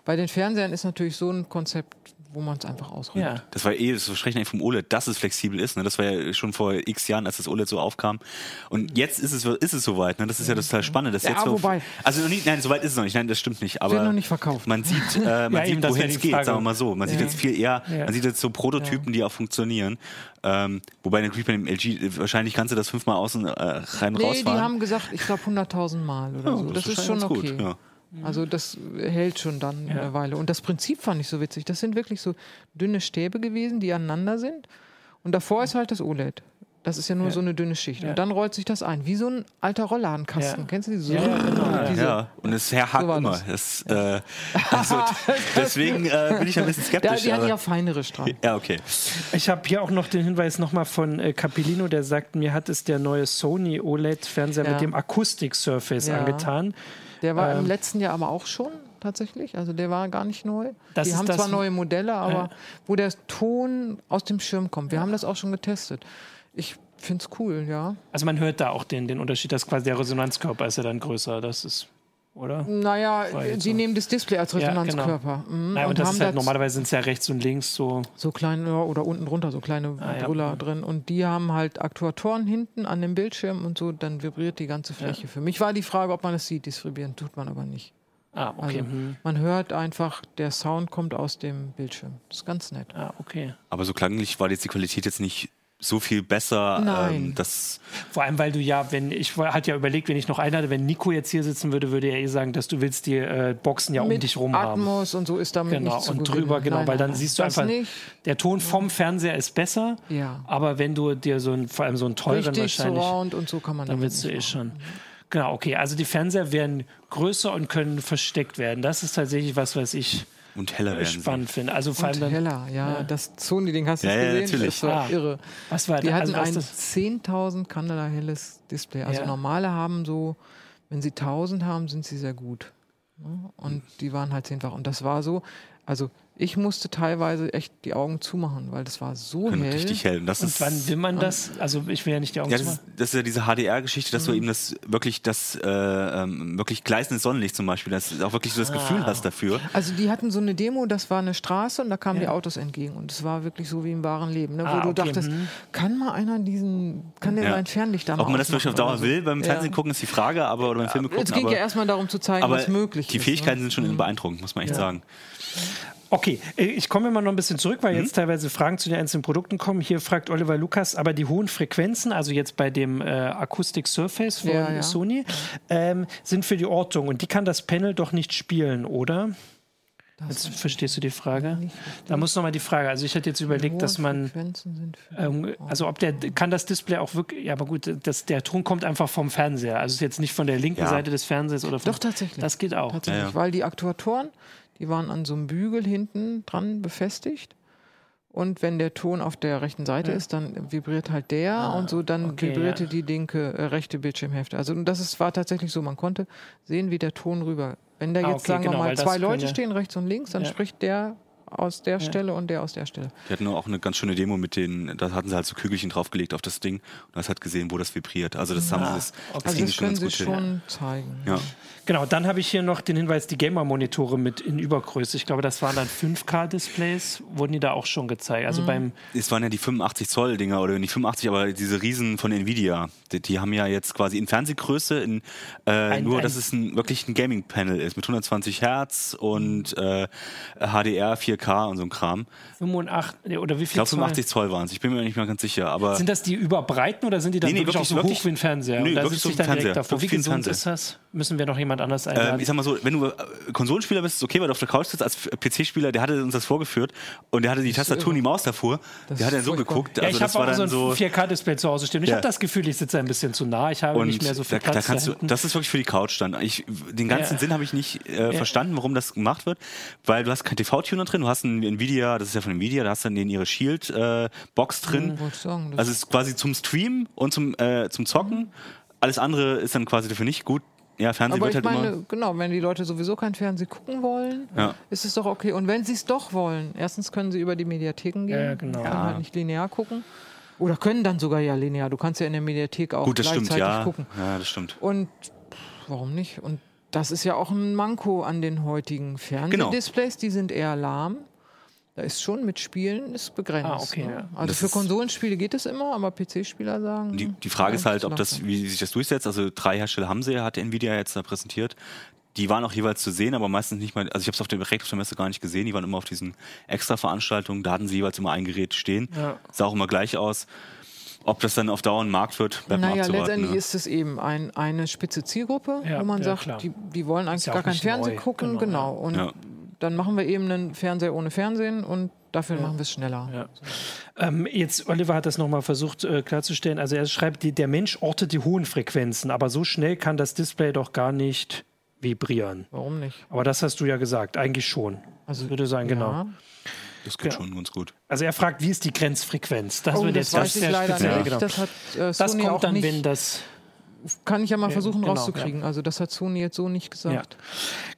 Speaker 2: bei den Fernsehern ist natürlich so ein Konzept, wo man es einfach ausrollt.
Speaker 1: ja.
Speaker 3: Das war eh das Versprechen eigentlich vom OLED, dass es flexibel ist. Ne? Das war ja schon vor x Jahren, als das OLED so aufkam. Und jetzt ist es, ist es soweit. Ne? Das ist ja total spannend. Dass
Speaker 2: Ja,
Speaker 3: jetzt so,
Speaker 2: wobei-
Speaker 3: Also noch nicht, nein, soweit ist es noch nicht. Nein, das stimmt nicht. Aber
Speaker 2: Wird noch nicht verkauft.
Speaker 3: Man sieht, äh, man
Speaker 1: Ja,
Speaker 3: sieht
Speaker 1: das
Speaker 3: wohin es geht,
Speaker 1: Frage.
Speaker 3: sagen wir mal so. Man sieht
Speaker 2: Ja.
Speaker 3: jetzt viel eher,
Speaker 1: Ja.
Speaker 3: man sieht jetzt so Prototypen, die auch funktionieren. Ähm, wobei natürlich bei dem LG, wahrscheinlich kannst du das fünfmal außen äh, rein
Speaker 2: Nee,
Speaker 3: rausfahren.
Speaker 2: die haben gesagt, ich glaube 100.000 Mal oder so. Das, ist
Speaker 3: wahrscheinlich
Speaker 2: schon okay.
Speaker 3: gut, ja.
Speaker 2: Also das hält schon dann eine Weile. Und das Prinzip fand ich so witzig. Das sind wirklich so dünne Stäbe gewesen, die aneinander sind. Und davor ist halt das OLED. Das ist ja nur so eine dünne Schicht.
Speaker 1: Ja.
Speaker 2: Und dann rollt sich das ein, wie so ein alter Rollladenkasten.
Speaker 1: Ja.
Speaker 2: Kennst du die so?
Speaker 1: Ja, ja, genau, ja.
Speaker 2: Diese,
Speaker 3: Ja, und es hakt
Speaker 2: So
Speaker 3: immer. Das, äh, also, deswegen äh, bin ich ein bisschen
Speaker 2: Ja,
Speaker 3: skeptisch.
Speaker 2: die hatten ja feinere Strahlen.
Speaker 3: ja, okay.
Speaker 1: Ich habe hier auch noch den Hinweis nochmal von äh, Capellino, der sagt, mir hat es der neue Sony OLED-Fernseher
Speaker 2: Ja.
Speaker 1: mit dem Akustik-Surface
Speaker 2: Ja. Der war
Speaker 1: Ähm,
Speaker 2: im letzten Jahr aber auch schon tatsächlich. Also der war gar nicht neu. Die haben zwar neue Modelle, aber wo der Ton aus dem Schirm kommt. Wir haben das auch schon getestet. Ich finde es cool, ja.
Speaker 1: Also man hört da auch den, den Unterschied, dass quasi der Resonanzkörper ist ja dann größer. Das ist, oder?
Speaker 2: Naja, die
Speaker 1: so.
Speaker 2: nehmen das Display als
Speaker 1: Ja, genau.
Speaker 2: Resonanzkörper. Mhm,
Speaker 1: Naja, und, das
Speaker 2: haben
Speaker 1: ist halt, normalerweise sind es ja rechts und links so.
Speaker 2: so kleine ja, oder unten drunter so kleine
Speaker 1: Ah, ja.
Speaker 2: Brüller drin. Und die haben halt Aktuatoren hinten an dem Bildschirm und so, dann vibriert die ganze Fläche. Für mich war die Frage, ob man es sieht. Das vibrieren tut man aber nicht.
Speaker 1: Ah, okay.
Speaker 2: Also
Speaker 1: hm.
Speaker 2: man hört einfach, der Sound kommt aus dem Bildschirm. Das ist ganz nett.
Speaker 1: Ah, okay.
Speaker 3: Aber so klanglich war jetzt die Qualität jetzt nicht so viel besser.
Speaker 2: Nein.
Speaker 3: Ähm, das,
Speaker 1: Vor allem, weil du ja, wenn ich hatte ja überlegt, wenn ich noch einen hatte, wenn Nico jetzt hier sitzen würde, würde er eh sagen, dass du willst die äh, Boxen ja um
Speaker 2: Mit
Speaker 1: dich rum haben.
Speaker 2: Atmos und so ist damit
Speaker 1: Genau,
Speaker 2: nicht zu
Speaker 1: und
Speaker 2: gewinnen.
Speaker 1: drüber, genau,
Speaker 2: Nein,
Speaker 1: weil dann
Speaker 2: nein,
Speaker 1: siehst du einfach,
Speaker 2: nicht.
Speaker 1: der Ton vom Fernseher ist besser,
Speaker 2: Ja.
Speaker 1: aber wenn du dir so ein, vor allem so einen teuren
Speaker 2: Richtig
Speaker 1: wahrscheinlich,
Speaker 2: surround und so kann man
Speaker 1: dann
Speaker 2: damit
Speaker 1: willst du eh
Speaker 2: machen.
Speaker 1: schon. Genau, okay, also die Fernseher werden größer und können versteckt werden. Das ist tatsächlich was, was ich
Speaker 3: und heller werden. sie.
Speaker 1: spannend finde. Also vor allem
Speaker 2: Und
Speaker 1: dann,
Speaker 2: heller, ja. Das Sony-Ding hast du
Speaker 3: Ja, ja,
Speaker 2: gesehen?
Speaker 3: natürlich.
Speaker 2: Das war
Speaker 1: Ah.
Speaker 2: irre.
Speaker 1: was war
Speaker 2: Die
Speaker 1: da?
Speaker 2: hatten
Speaker 1: also, was
Speaker 2: ein
Speaker 1: das,
Speaker 2: 10.000 Candela helles Display. Also
Speaker 1: Ja.
Speaker 2: normale haben so, wenn sie 1000 haben, sind sie sehr gut. Ne? Und die waren halt zehnfach. Und das war so, also ich musste teilweise echt die Augen zumachen, weil das war so
Speaker 3: Können
Speaker 2: hell.
Speaker 3: richtig hell. Und das
Speaker 1: und
Speaker 3: ist,
Speaker 1: wann will man das? Also ich will ja nicht die Augen
Speaker 3: ja, das,
Speaker 1: zumachen.
Speaker 3: ist, das ist ja diese HDR-Geschichte, dass
Speaker 2: Mhm.
Speaker 3: du eben das wirklich das äh, ähm, wirklich gleißendes Sonnenlicht zum Beispiel, dass du auch wirklich so das
Speaker 1: Ah.
Speaker 3: Gefühl hast dafür.
Speaker 2: Also die hatten so eine Demo, das war eine Straße und da kamen die Autos entgegen und es war wirklich so wie im wahren Leben, ne? wo
Speaker 1: Ah,
Speaker 2: du
Speaker 1: okay,
Speaker 2: dachtest,
Speaker 1: mhm.
Speaker 2: kann mal einer diesen, kann der
Speaker 3: Ja.
Speaker 2: sein Fernlicht da mal
Speaker 3: Ob man das wirklich auf Dauer
Speaker 2: so?
Speaker 3: will beim
Speaker 2: Ja.
Speaker 3: Fernsehen gucken, ist die Frage, aber oder beim Filme gucken.
Speaker 2: Es ging
Speaker 3: aber,
Speaker 2: ja erstmal darum zu zeigen, was möglich
Speaker 3: die
Speaker 2: ist.
Speaker 3: Fähigkeiten
Speaker 2: ne?
Speaker 3: sind schon beeindruckend, muss man echt sagen.
Speaker 1: Okay, äh, ich komme immer noch ein bisschen zurück,
Speaker 2: Mhm.
Speaker 1: weil jetzt teilweise Fragen zu den einzelnen Produkten kommen. Hier fragt Oliver Lukas, aber die hohen Frequenzen, also jetzt bei dem äh, Acoustic Surface von
Speaker 2: Ja, ja.
Speaker 1: Sony, ähm, sind für die Ortung und die kann das Panel doch nicht spielen, oder? Jetzt verstehst du die Frage? Da muss nochmal die Frage. Also ich hätte jetzt überlegt, dass man, ähm, also ob der, kann das Display auch wirklich, ja aber gut, das, der Ton kommt einfach vom Fernseher. Also ist jetzt nicht von der linken
Speaker 3: Ja.
Speaker 1: Seite des Fernsehers oder von,
Speaker 2: Doch, tatsächlich.
Speaker 1: Das geht auch.
Speaker 2: Tatsächlich,
Speaker 3: Ja, ja.
Speaker 2: weil die Aktuatoren, die waren an so einem Bügel hinten dran befestigt. Und wenn der Ton auf der rechten Seite
Speaker 1: Ja.
Speaker 2: ist, dann vibriert halt der und so dann
Speaker 1: okay,
Speaker 2: vibrierte
Speaker 1: ja.
Speaker 2: die linke äh, rechte Bildschirmhälfte. Also und das ist, war tatsächlich so, man konnte sehen, wie der Ton rüber. Wenn da
Speaker 1: Ah,
Speaker 2: jetzt,
Speaker 1: okay,
Speaker 2: sagen
Speaker 1: genau,
Speaker 2: wir mal, zwei Leute stehen, rechts und links, dann
Speaker 1: Ja.
Speaker 2: spricht der aus der Stelle und der aus der Stelle.
Speaker 3: Die hatten auch eine ganz schöne Demo mit denen, da hatten sie halt so Kügelchen draufgelegt auf das Ding und hast halt gesehen, wo das vibriert. Also das haben sie das, das
Speaker 2: Also das
Speaker 3: schon
Speaker 2: können
Speaker 3: ganz
Speaker 2: sie
Speaker 3: hin.
Speaker 2: schon zeigen.
Speaker 3: Ja.
Speaker 1: Genau, dann habe ich hier noch den Hinweis, die Gamer-Monitore mit in Übergröße. Ich glaube, das waren dann 5K-Displays, wurden die da auch schon gezeigt.
Speaker 2: Mhm.
Speaker 1: Also beim,
Speaker 3: Es waren ja die 85 Zoll Dinger oder nicht 85, aber diese Riesen von Nvidia. Die, die haben ja jetzt quasi in Fernsehgröße, in, äh,
Speaker 1: Ein-
Speaker 3: nur
Speaker 1: ein-
Speaker 3: dass es ein, wirklich ein Gaming-Panel ist mit 120 Hertz und äh, HDR, 4K und so ein Kram.
Speaker 1: 85, nee, oder wie
Speaker 3: Ich
Speaker 1: viel
Speaker 3: glaube
Speaker 1: Zoll?
Speaker 3: 85 Zoll waren es. Ich bin mir nicht mehr ganz sicher, aber
Speaker 1: Sind das die überbreiten oder sind die dann
Speaker 3: Nee, nee,
Speaker 1: wirklich, auch so
Speaker 3: wirklich-
Speaker 1: hoch wie ein Fernseher?
Speaker 3: nee,
Speaker 1: und da
Speaker 3: wirklich
Speaker 1: sitze
Speaker 3: so
Speaker 1: ich dann direkt
Speaker 3: Fernseher.
Speaker 1: davor. Wie
Speaker 3: Wirklich
Speaker 1: gesund
Speaker 3: Fernseher.
Speaker 1: ist das? Müssen wir noch jemand anders einladen?
Speaker 3: Ähm, ich sag mal so, wenn du äh, Konsolenspieler bist, ist okay, weil du auf der Couch sitzt als PC-Spieler, der hatte uns das vorgeführt und der hatte die Tastatur und die Maus davor.
Speaker 2: Das
Speaker 3: der hat dann so
Speaker 2: furchtbar.
Speaker 3: geguckt.
Speaker 1: ja,
Speaker 3: Also
Speaker 1: ich habe auch so ein
Speaker 3: so.
Speaker 1: 4K-Display zu Hause stehen. Ich
Speaker 3: Ja.
Speaker 1: habe das Gefühl, ich sitze ein bisschen zu nah. Ich habe
Speaker 3: Und
Speaker 1: nicht mehr so viel
Speaker 3: da, da
Speaker 1: Platz
Speaker 3: kannst du,
Speaker 1: hinten.
Speaker 3: das ist wirklich für die Couch dann. Ich, den ganzen
Speaker 1: Ja.
Speaker 3: Sinn habe ich nicht äh, verstanden, warum das gemacht wird, weil du hast kein TV-Tuner drin, du hast ein Nvidia, das ist ja von Nvidia, da hast du dann ihre Shield-Box drin.
Speaker 2: ich sagen, das-
Speaker 3: also es ist quasi zum Stream und zum, äh, zum Zocken. Alles andere ist dann quasi dafür nicht gut. Ja, Fernsehen
Speaker 2: Aber
Speaker 3: wird
Speaker 2: ich
Speaker 3: halt
Speaker 2: meine,
Speaker 3: immer.
Speaker 2: genau, wenn die Leute sowieso kein Fernsehen gucken wollen,
Speaker 3: Ja.
Speaker 2: ist es doch okay. Und wenn sie es doch wollen, erstens können sie über die Mediatheken gehen,
Speaker 1: Ja, genau.
Speaker 2: können
Speaker 3: Ja.
Speaker 2: halt nicht linear gucken. Oder können dann sogar ja linear. Du kannst ja in der Mediathek auch
Speaker 3: Gut, das
Speaker 2: gleichzeitig
Speaker 3: stimmt, ja.
Speaker 2: gucken.
Speaker 3: Ja, das stimmt.
Speaker 2: Und pff, warum nicht? Und das ist ja auch ein Manko an den heutigen
Speaker 3: Genau.
Speaker 2: Fernsehdisplays. Die sind eher lahm. Da ist schon mit Spielen ist begrenzt.
Speaker 1: Ah, okay,
Speaker 2: ne?
Speaker 1: ja.
Speaker 2: Also
Speaker 3: Das
Speaker 2: für Konsolenspiele geht es immer, aber PC-Spieler sagen.
Speaker 3: Die, die Frage ist halt, ob das, wie sich das durchsetzt. Also drei Hersteller haben sie, hat Nvidia jetzt da präsentiert. Die waren auch jeweils zu sehen, aber meistens nicht mal, also ich habe es auf der direkt auf der Messe gar nicht gesehen, die waren immer auf diesen extra Veranstaltungen, da hatten sie jeweils immer ein Gerät stehen.
Speaker 1: Ja.
Speaker 3: Sah auch immer gleich aus. Ob das dann auf Dauer ein Markt wird, bleibt mal
Speaker 2: Naja,
Speaker 3: abzuwarten.
Speaker 2: letztendlich
Speaker 3: ne?
Speaker 2: ist es eben ein, eine spitze Zielgruppe,
Speaker 1: Ja,
Speaker 2: wo man
Speaker 1: ja,
Speaker 2: sagt, die, die wollen eigentlich
Speaker 1: ja
Speaker 2: gar kein Fernsehen
Speaker 1: neu.
Speaker 2: gucken.
Speaker 1: Genau,
Speaker 2: Genau.
Speaker 1: ja.
Speaker 2: Und
Speaker 3: Ja.
Speaker 2: Dann machen wir eben einen Fernseher ohne Fernsehen und dafür machen wir es schneller.
Speaker 1: Ja. Ähm, jetzt, Oliver hat das nochmal versucht äh, klarzustellen. Also er schreibt, die, der Mensch ortet die hohen Frequenzen, aber so schnell kann das Display doch gar nicht vibrieren.
Speaker 2: Warum nicht?
Speaker 1: Aber das hast du ja gesagt, eigentlich schon. Also ich würde sagen, genau.
Speaker 2: Ja.
Speaker 3: Das geht
Speaker 1: Ja.
Speaker 3: schon ganz gut.
Speaker 1: Also er fragt, wie ist die Grenzfrequenz? Das
Speaker 2: Oh,
Speaker 1: wird
Speaker 2: das
Speaker 1: jetzt
Speaker 2: weiß ich
Speaker 1: sehr
Speaker 2: leider
Speaker 1: speziell,
Speaker 2: nicht.
Speaker 1: Genau.
Speaker 2: Das hat äh,
Speaker 1: Das kommt
Speaker 2: auch
Speaker 1: dann,
Speaker 2: nicht.
Speaker 1: wenn das.
Speaker 2: Kann ich ja mal versuchen
Speaker 1: genau,
Speaker 2: rauszukriegen. Also das hat Sony jetzt so nicht
Speaker 1: Ja,
Speaker 2: gesagt.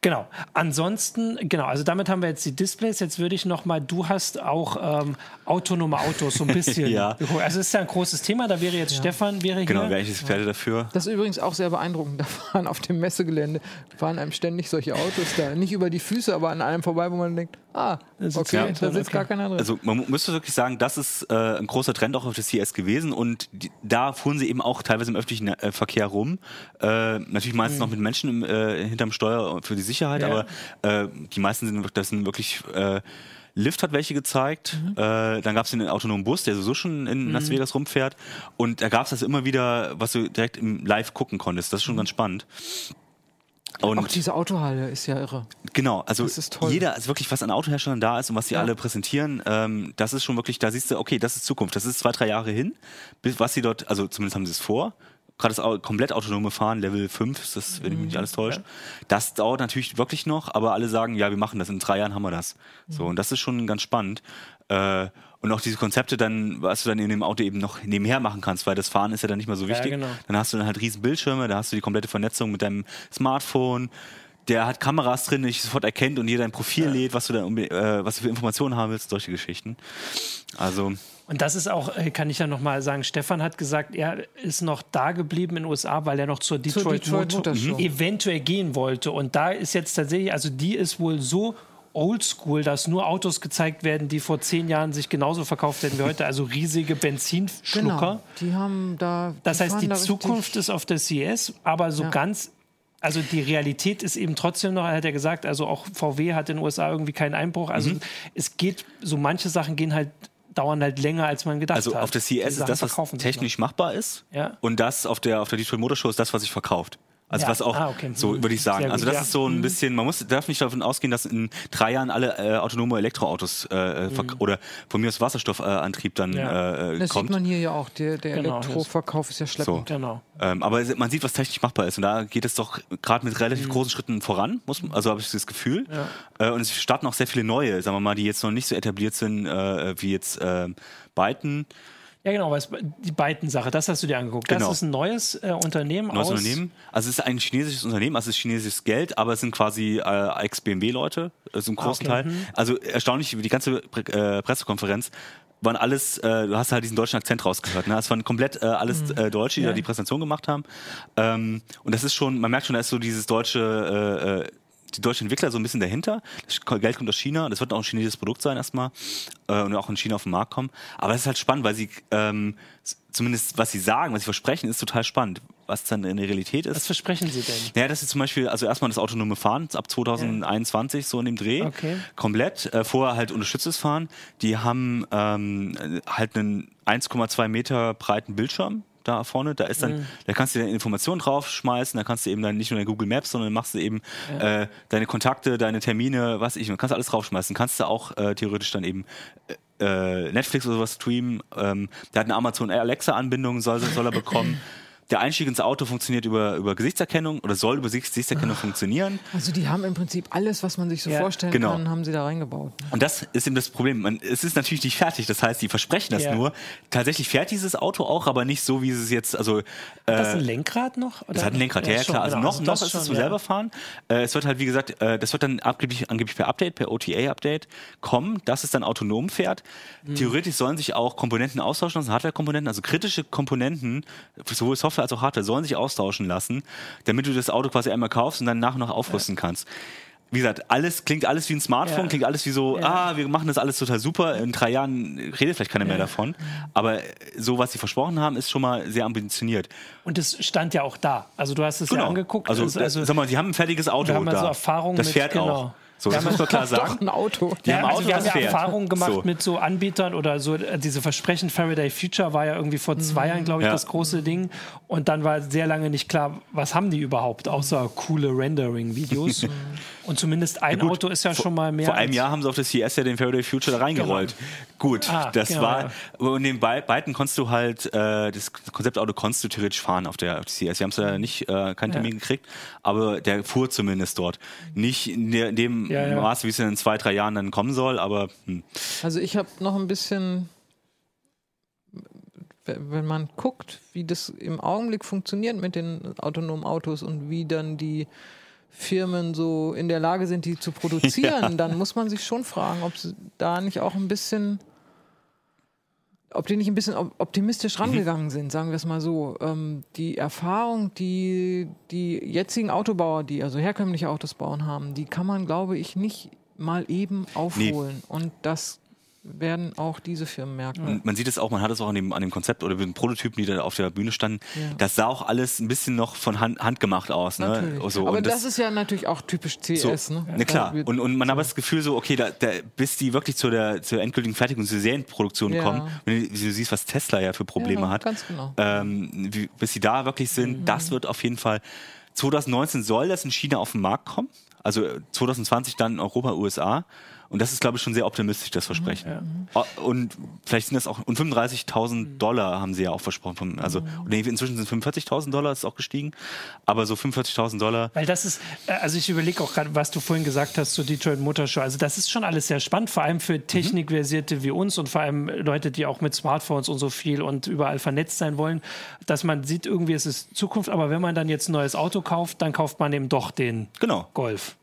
Speaker 1: genau. Ansonsten, genau, also damit haben wir jetzt die Displays. Jetzt würde ich noch mal, du hast auch ähm, autonome Autos so ein bisschen.
Speaker 3: Ja.
Speaker 1: geguckt. Also es ist ja ein großes Thema. Da wäre jetzt Stefan wäre
Speaker 3: Genau, wäre ich Experte dafür.
Speaker 2: Das ist übrigens auch sehr beeindruckend. Da fahren auf dem Messegelände, fahren einem ständig solche Autos da. Nicht über die Füße, aber an einem vorbei, wo man denkt, ah,
Speaker 1: sitzt
Speaker 2: okay, da sitzt
Speaker 1: okay.
Speaker 2: gar keiner drin.
Speaker 3: Also man müsste wirklich sagen, das ist äh, ein großer Trend auch auf der CS gewesen und die, da fuhren sie eben auch teilweise im öffentlichen äh, Verkehr rum. Äh, natürlich meistens noch mit Menschen im, äh, hinterm Steuer für die Sicherheit,
Speaker 1: Ja.
Speaker 3: aber äh, die meisten sind, wirklich- das sind wirklich äh, Lyft hat welche gezeigt,
Speaker 1: Mhm.
Speaker 3: äh, dann gab es den autonomen Bus, der sowieso schon in Las Vegas rumfährt und da gab es das immer wieder, was du direkt im Live gucken konntest. Das ist
Speaker 1: Mhm.
Speaker 3: schon ganz spannend. Und
Speaker 2: auch diese Autohalle ist ja irre.
Speaker 3: Genau, also jeder, also wirklich, was an Autoherstellern da ist und was sie
Speaker 2: Ja.
Speaker 3: alle präsentieren, ähm, das ist schon wirklich, da siehst du, okay, das ist Zukunft. Das ist zwei, drei Jahre hin, bis was sie dort, also zumindest haben sie es vor. Gerade das komplett autonome Fahren, Level 5, ist das, wenn mich
Speaker 2: Mhm.
Speaker 3: nicht alles täuscht. Das dauert natürlich wirklich noch, aber alle sagen, ja, wir machen das, in drei Jahren haben wir das.
Speaker 2: Mhm.
Speaker 3: So, und das ist schon ganz spannend. Äh, und auch diese Konzepte dann, was du dann in dem Auto eben noch nebenher machen kannst, weil das Fahren ist ja dann nicht mehr so wichtig.
Speaker 1: genau.
Speaker 3: Dann hast du dann halt riesen Bildschirme, da hast du die komplette Vernetzung mit deinem Smartphone. Der hat Kameras drin, die dich sofort erkennt und dir dein Profil lädt, was du da unbe- äh, was du für Informationen haben willst, solche Geschichten. Also
Speaker 1: Und das ist auch, äh, kann ich ja noch mal sagen, Stefan hat gesagt, er ist noch da geblieben in den USA, weil er noch zur Detroit,
Speaker 2: Detroit
Speaker 1: Motor
Speaker 2: Show.
Speaker 1: eventuell gehen wollte. Und da ist jetzt tatsächlich, also die ist wohl so oldschool, dass nur Autos gezeigt werden, die vor zehn Jahren sich genauso verkauft hätten wie heute, also riesige Benzinschlucker.
Speaker 2: Genau. Die haben da.
Speaker 1: Das heißt, die
Speaker 2: da
Speaker 1: Zukunft ist auf der CS, aber so
Speaker 2: Ja.
Speaker 1: ganz, also die Realität ist eben trotzdem noch, hat er gesagt, also auch VW hat in den USA irgendwie keinen Einbruch. Also
Speaker 3: Mhm.
Speaker 1: es geht, so manche Sachen gehen halt, dauern halt länger, als man gedacht
Speaker 3: Also
Speaker 1: hat.
Speaker 3: auf der CS ist das, was technisch machbar ist.
Speaker 1: Ja.
Speaker 3: Und das auf der, auf der Detroit Motor Show ist das, was sich verkauft. Also
Speaker 1: Ja.
Speaker 3: was auch,
Speaker 1: Ah, okay.
Speaker 3: so würde ich sagen.
Speaker 1: Sehr gut,
Speaker 3: also das
Speaker 1: ja. Mhm.
Speaker 3: ist so ein bisschen, man muss, darf nicht davon ausgehen, dass in drei Jahren alle äh, autonome Elektroautos äh, verk- oder von mir aus Wasserstoffantrieb dann
Speaker 1: Mhm. Ja.
Speaker 3: äh,
Speaker 2: Das
Speaker 3: kommt.
Speaker 2: sieht man hier ja auch. Der, der
Speaker 1: Genau,
Speaker 2: Elektroverkauf ist ja schleppend.
Speaker 1: Genau.
Speaker 3: Ähm, aber man sieht, was technisch machbar ist. Und da geht es doch gerade mit
Speaker 1: Mhm.
Speaker 3: relativ großen Schritten voran, muss man, also habe ich das Gefühl. Äh, und es starten auch sehr viele neue, sagen wir mal, die jetzt noch nicht so etabliert sind, äh, wie jetzt äh, Byton.
Speaker 1: Ja, genau, was, die beiden Sache, das hast du dir angeguckt.
Speaker 3: Genau.
Speaker 1: Das ist ein neues äh, Unternehmen
Speaker 3: Neues
Speaker 1: aus.
Speaker 3: Unternehmen. Also es ist ein chinesisches Unternehmen, also es ist chinesisches Geld, aber es sind quasi äh, Ex-BMW-Leute, also im großen
Speaker 1: okay.
Speaker 3: Teil. Also erstaunlich, die ganze äh, Pressekonferenz waren alles, äh, du hast halt diesen deutschen Akzent rausgehört. Ne? Es waren komplett äh, alles äh, Deutsche, die
Speaker 1: Ja.
Speaker 3: da die Präsentation gemacht haben. Ähm, und das ist schon, man merkt schon, da ist so dieses deutsche, äh, äh, die deutschen Entwickler so ein bisschen dahinter. Das Geld kommt aus China, das wird auch ein chinesisches Produkt sein erstmal äh, und auch in China auf den Markt kommen. Aber das ist halt spannend, weil sie ähm, zumindest was sie sagen, was sie versprechen, ist total spannend. Was dann in der Realität ist.
Speaker 1: Was versprechen sie denn?
Speaker 3: Ja, das ist zum Beispiel, also erstmal das autonome Fahren ab 2021, so in dem Dreh.
Speaker 1: Okay.
Speaker 3: Komplett. Äh, vorher halt unterstütztes Fahren. Die haben ähm, halt einen 1,2 Meter breiten Bildschirm da vorne. Da ist dann,
Speaker 1: Mhm.
Speaker 3: da kannst du deine Informationen draufschmeißen, da kannst du eben dann nicht nur dein Google Maps, sondern machst du eben äh, deine Kontakte, deine Termine, was ich, kannst du alles draufschmeißen. Kannst du auch äh, theoretisch dann eben äh, Netflix oder sowas streamen. Ähm, der hat eine Amazon Alexa-Anbindung, soll, soll er bekommen. Der Einstieg ins Auto funktioniert über, über Gesichtserkennung oder soll über Gesicht- Gesichtserkennung funktionieren.
Speaker 2: Also die haben im Prinzip alles, was man sich so
Speaker 1: Ja,
Speaker 2: vorstellen
Speaker 3: genau.
Speaker 2: kann, haben sie da reingebaut.
Speaker 3: Und das ist eben das Problem. Man, es ist natürlich nicht fertig. Das heißt, die versprechen das
Speaker 1: Ja.
Speaker 3: nur. Tatsächlich fährt dieses Auto auch, aber nicht so, wie es jetzt, also
Speaker 1: Hat das
Speaker 3: äh,
Speaker 1: ein Lenkrad noch? Oder?
Speaker 3: Es hat ein Lenkrad, ja, ja klar. Also
Speaker 1: genau.
Speaker 3: noch, noch
Speaker 1: das
Speaker 3: ist es
Speaker 1: schon,
Speaker 3: zum
Speaker 1: ja.
Speaker 3: selber fahren. Äh, es wird halt, wie gesagt, äh, das wird dann angeblich, angeblich per Update, per OTA-Update kommen, dass es dann autonom fährt.
Speaker 1: Mhm.
Speaker 3: Theoretisch sollen sich auch Komponenten austauschen lassen, Hardware-Komponenten, also kritische Komponenten, sowohl Software als auch Hardware, sollen sich austauschen lassen, damit du das Auto quasi einmal kaufst und dann nach und nach aufrüsten kannst. Wie gesagt, alles klingt alles wie ein Smartphone,
Speaker 1: Ja.
Speaker 3: klingt alles wie so,
Speaker 1: Ja.
Speaker 3: ah, wir machen das alles total super. In drei Jahren redet vielleicht keiner mehr davon. Aber so, was sie versprochen haben, ist schon mal sehr ambitioniert.
Speaker 1: Und es stand ja auch da. Also du hast es ja angeguckt.
Speaker 3: Also, also sag mal, die haben ein fertiges Auto
Speaker 1: wir haben ja
Speaker 3: da.
Speaker 1: so Erfahrung
Speaker 3: das
Speaker 1: mit-
Speaker 3: fährt
Speaker 1: genau.
Speaker 3: auch. So,
Speaker 1: Wir
Speaker 3: das
Speaker 1: haben
Speaker 3: muss man klar
Speaker 2: Doch,
Speaker 3: sagen.
Speaker 2: ein Auto.
Speaker 3: Die haben
Speaker 1: ja,
Speaker 3: ein
Speaker 1: also
Speaker 3: Auto,
Speaker 1: wir haben ja
Speaker 3: fährt.
Speaker 1: Erfahrungen gemacht
Speaker 3: So.
Speaker 1: mit so Anbietern oder so äh, diese Versprechen Faraday Future war ja irgendwie vor zwei Jahren, glaube ich,
Speaker 3: Ja.
Speaker 1: das große Ding. Und dann war sehr lange nicht klar, was haben die überhaupt, außer coole Rendering-Videos. Und zumindest ein Auto ist ja schon mal mehr.
Speaker 3: Vor einem Jahr haben sie auf das CES ja den Faraday Future da reingerollt. Gut,
Speaker 1: Ah,
Speaker 3: das
Speaker 1: genau,
Speaker 3: war.
Speaker 1: ja.
Speaker 3: Und den Be- beiden konntest du halt, äh, das Konzeptauto konntest du theoretisch fahren auf der, auf der CES. Wir haben es ja nicht, äh, keinen Termin gekriegt, aber der fuhr zumindest dort. Nicht in, der, in dem
Speaker 1: Ja, ja.
Speaker 3: Maße, wie es in zwei, drei Jahren dann kommen soll, aber hm.
Speaker 2: Also ich habe noch ein bisschen, wenn man guckt, wie das im Augenblick funktioniert mit den autonomen Autos und wie dann die Firmen so in der Lage sind, die zu produzieren, dann muss man sich schon fragen, ob sie da nicht auch ein bisschen, ob die nicht ein bisschen op- optimistisch rangegangen sind, sagen wir es mal so. Ähm, die Erfahrung, die die jetzigen Autobauer, die also herkömmliche Autos bauen haben, die kann man, glaube ich, nicht mal eben aufholen. Und das werden auch diese Firmen merken.
Speaker 3: Und man sieht es auch, man hat es auch an dem, an dem Konzept oder den Prototypen, die da auf der Bühne standen.
Speaker 2: Ja.
Speaker 3: Das sah auch alles ein bisschen noch von Hand, handgemacht aus. Ne? So,
Speaker 2: aber
Speaker 3: und
Speaker 2: das, ist ja natürlich auch typisch CS,
Speaker 3: so,
Speaker 2: ne?
Speaker 3: Ne, klar. Und, und man hat das Gefühl so, okay, da, da, bis die wirklich zu der, zur endgültigen Fertigung, zur Serienproduktion
Speaker 2: Ja.
Speaker 3: kommen, wenn du, du siehst, was Tesla ja für Probleme
Speaker 2: Ja,
Speaker 3: hat,
Speaker 2: ganz genau.
Speaker 3: ähm, wie, bis sie da wirklich sind, das wird auf jeden Fall, 2019 soll das in China auf den Markt kommen, also äh, 2020 dann in Europa, USA. Und das ist, glaube ich, schon sehr optimistisch, das Versprechen. Oh, Und vielleicht sind das auch, und 35.000 Dollar haben sie ja auch versprochen. Also, oder inzwischen sind 45.000 Dollar, ist auch gestiegen. Aber so 45.000 Dollar,
Speaker 1: Weil das ist, äh, also ich überlege auch gerade, was du vorhin gesagt hast zur Detroit Motor Show. Also das ist schon alles sehr spannend, vor allem für Technikversierte wie uns und vor allem Leute, die auch mit Smartphones und so viel und überall vernetzt sein wollen, dass man sieht, irgendwie ist es Zukunft, aber wenn man dann jetzt ein neues Auto kauft, dann kauft man eben doch den
Speaker 3: genau.
Speaker 1: Golf.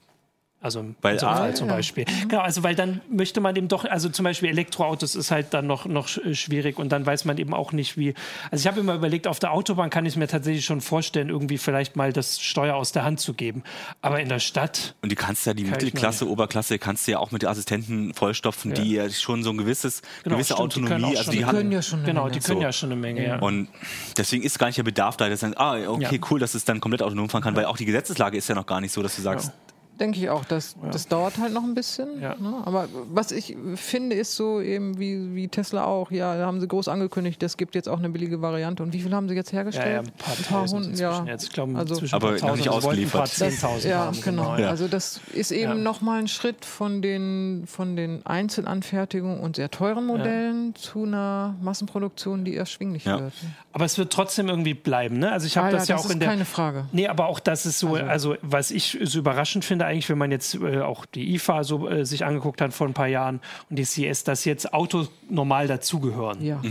Speaker 1: Also im
Speaker 3: Weil
Speaker 1: in so einem
Speaker 3: A-
Speaker 1: Fall zum Beispiel. Genau, also weil dann möchte man eben doch, also zum Beispiel Elektroautos ist halt dann noch, noch sch- schwierig und dann weiß man eben auch nicht, wie. Also ich habe immer überlegt, auf der Autobahn kann ich mir tatsächlich schon vorstellen, irgendwie vielleicht mal das Steuer aus der Hand zu geben. Aber in der Stadt,
Speaker 3: Und du kannst ja die
Speaker 1: Kann
Speaker 3: Mittelklasse, Oberklasse, kannst du ja auch mit Assistenten vollstopfen, die ja schon so ein gewisses,
Speaker 1: Genau,
Speaker 3: gewisse
Speaker 1: stimmt, die können
Speaker 3: Autonomie, also die
Speaker 1: die
Speaker 3: haben,
Speaker 2: können ja schon eine
Speaker 1: genau,
Speaker 2: Menge.
Speaker 1: die können
Speaker 3: So.
Speaker 1: ja schon eine Menge, ja.
Speaker 3: Und deswegen ist gar nicht der Bedarf da, dass du sagst, ah, okay,
Speaker 1: Ja.
Speaker 3: cool, dass es dann komplett autonom fahren kann, weil auch die Gesetzeslage ist ja noch gar nicht so, dass du sagst,
Speaker 2: denke ich auch. Das, das dauert halt noch ein bisschen.
Speaker 1: Ja.
Speaker 2: Ne? Aber was ich finde, ist so eben wie, wie Tesla auch. Ja, da haben sie groß angekündigt, es gibt jetzt auch eine billige Variante. Und wie viel haben sie jetzt
Speaker 1: Ja,
Speaker 2: hergestellt?
Speaker 1: ja, ein paar tausend
Speaker 2: Hund-
Speaker 1: inzwischen
Speaker 2: ja.
Speaker 1: jetzt. Ich glaube,
Speaker 2: Also-
Speaker 1: inzwischen
Speaker 3: Aber
Speaker 1: ein paar
Speaker 3: noch nicht
Speaker 1: ein paar
Speaker 3: ausgeliefert.
Speaker 2: Das,
Speaker 1: 10.000
Speaker 2: ja,
Speaker 1: haben,
Speaker 2: genau.
Speaker 3: Ja.
Speaker 2: Also das ist eben
Speaker 1: Ja.
Speaker 2: nochmal ein Schritt von den, von den Einzelanfertigungen und sehr teuren Modellen zu einer Massenproduktion, die erschwinglich
Speaker 3: Ja.
Speaker 2: wird.
Speaker 1: Aber es wird trotzdem irgendwie bleiben, ne? Also ich habe
Speaker 2: Ah,
Speaker 1: das ja, auch
Speaker 2: ist
Speaker 1: in der
Speaker 2: keine Frage.
Speaker 1: Nee, aber auch das ist so, also, was ich so überraschend finde, eigentlich, wenn man jetzt äh, auch die IFA so äh, sich angeguckt hat vor ein paar Jahren und die CS, dass jetzt Autos normal dazugehören.
Speaker 2: Ja.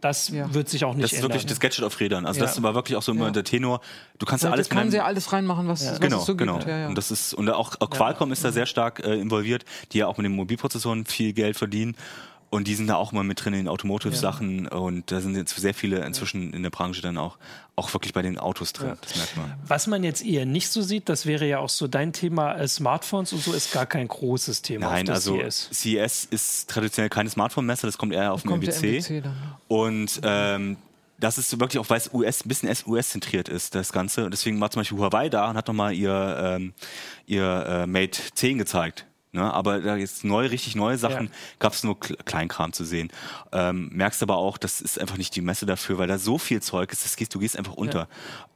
Speaker 1: Das
Speaker 2: Ja.
Speaker 1: wird sich auch nicht
Speaker 3: Das ist
Speaker 1: ändern.
Speaker 3: wirklich das Gadget auf Rädern. Also
Speaker 1: Ja.
Speaker 3: das war wirklich auch so immer
Speaker 2: Ja.
Speaker 3: der Tenor. Du kannst ja alles
Speaker 2: kann
Speaker 3: mit
Speaker 2: sie ja alles reinmachen, was, was
Speaker 3: Genau,
Speaker 2: es so
Speaker 3: genau.
Speaker 2: gibt. Ja, ja.
Speaker 3: Und das ist und auch, auch Qualcomm ist da sehr stark äh, involviert, die ja auch mit den Mobilprozessoren viel Geld verdienen. Und die sind da auch immer mit drin in den Automotive-Sachen und da sind jetzt sehr viele inzwischen in der Branche dann auch, auch wirklich bei den Autos drin. Das merkt man.
Speaker 1: Was man jetzt eher nicht so sieht, das wäre ja auch so dein Thema, äh, Smartphones und so ist gar kein großes Thema
Speaker 3: Nein, also
Speaker 1: CS.
Speaker 3: CES ist traditionell keine Smartphone-Messe, das kommt eher auf dem MWC. Und ähm, das ist wirklich auch, weil es US, ein bisschen US-zentriert ist, das Ganze. Und deswegen war zum Beispiel Huawei da und hat nochmal ihr, ähm, ihr äh, Mate 10 gezeigt. Ne, aber da jetzt neu, richtig neue Sachen
Speaker 1: Ja.
Speaker 3: gab es nur Kle- Kleinkram zu sehen. Ähm, merkst aber auch, das ist einfach nicht die Messe dafür, weil da so viel Zeug ist, das gehst, du gehst einfach unter.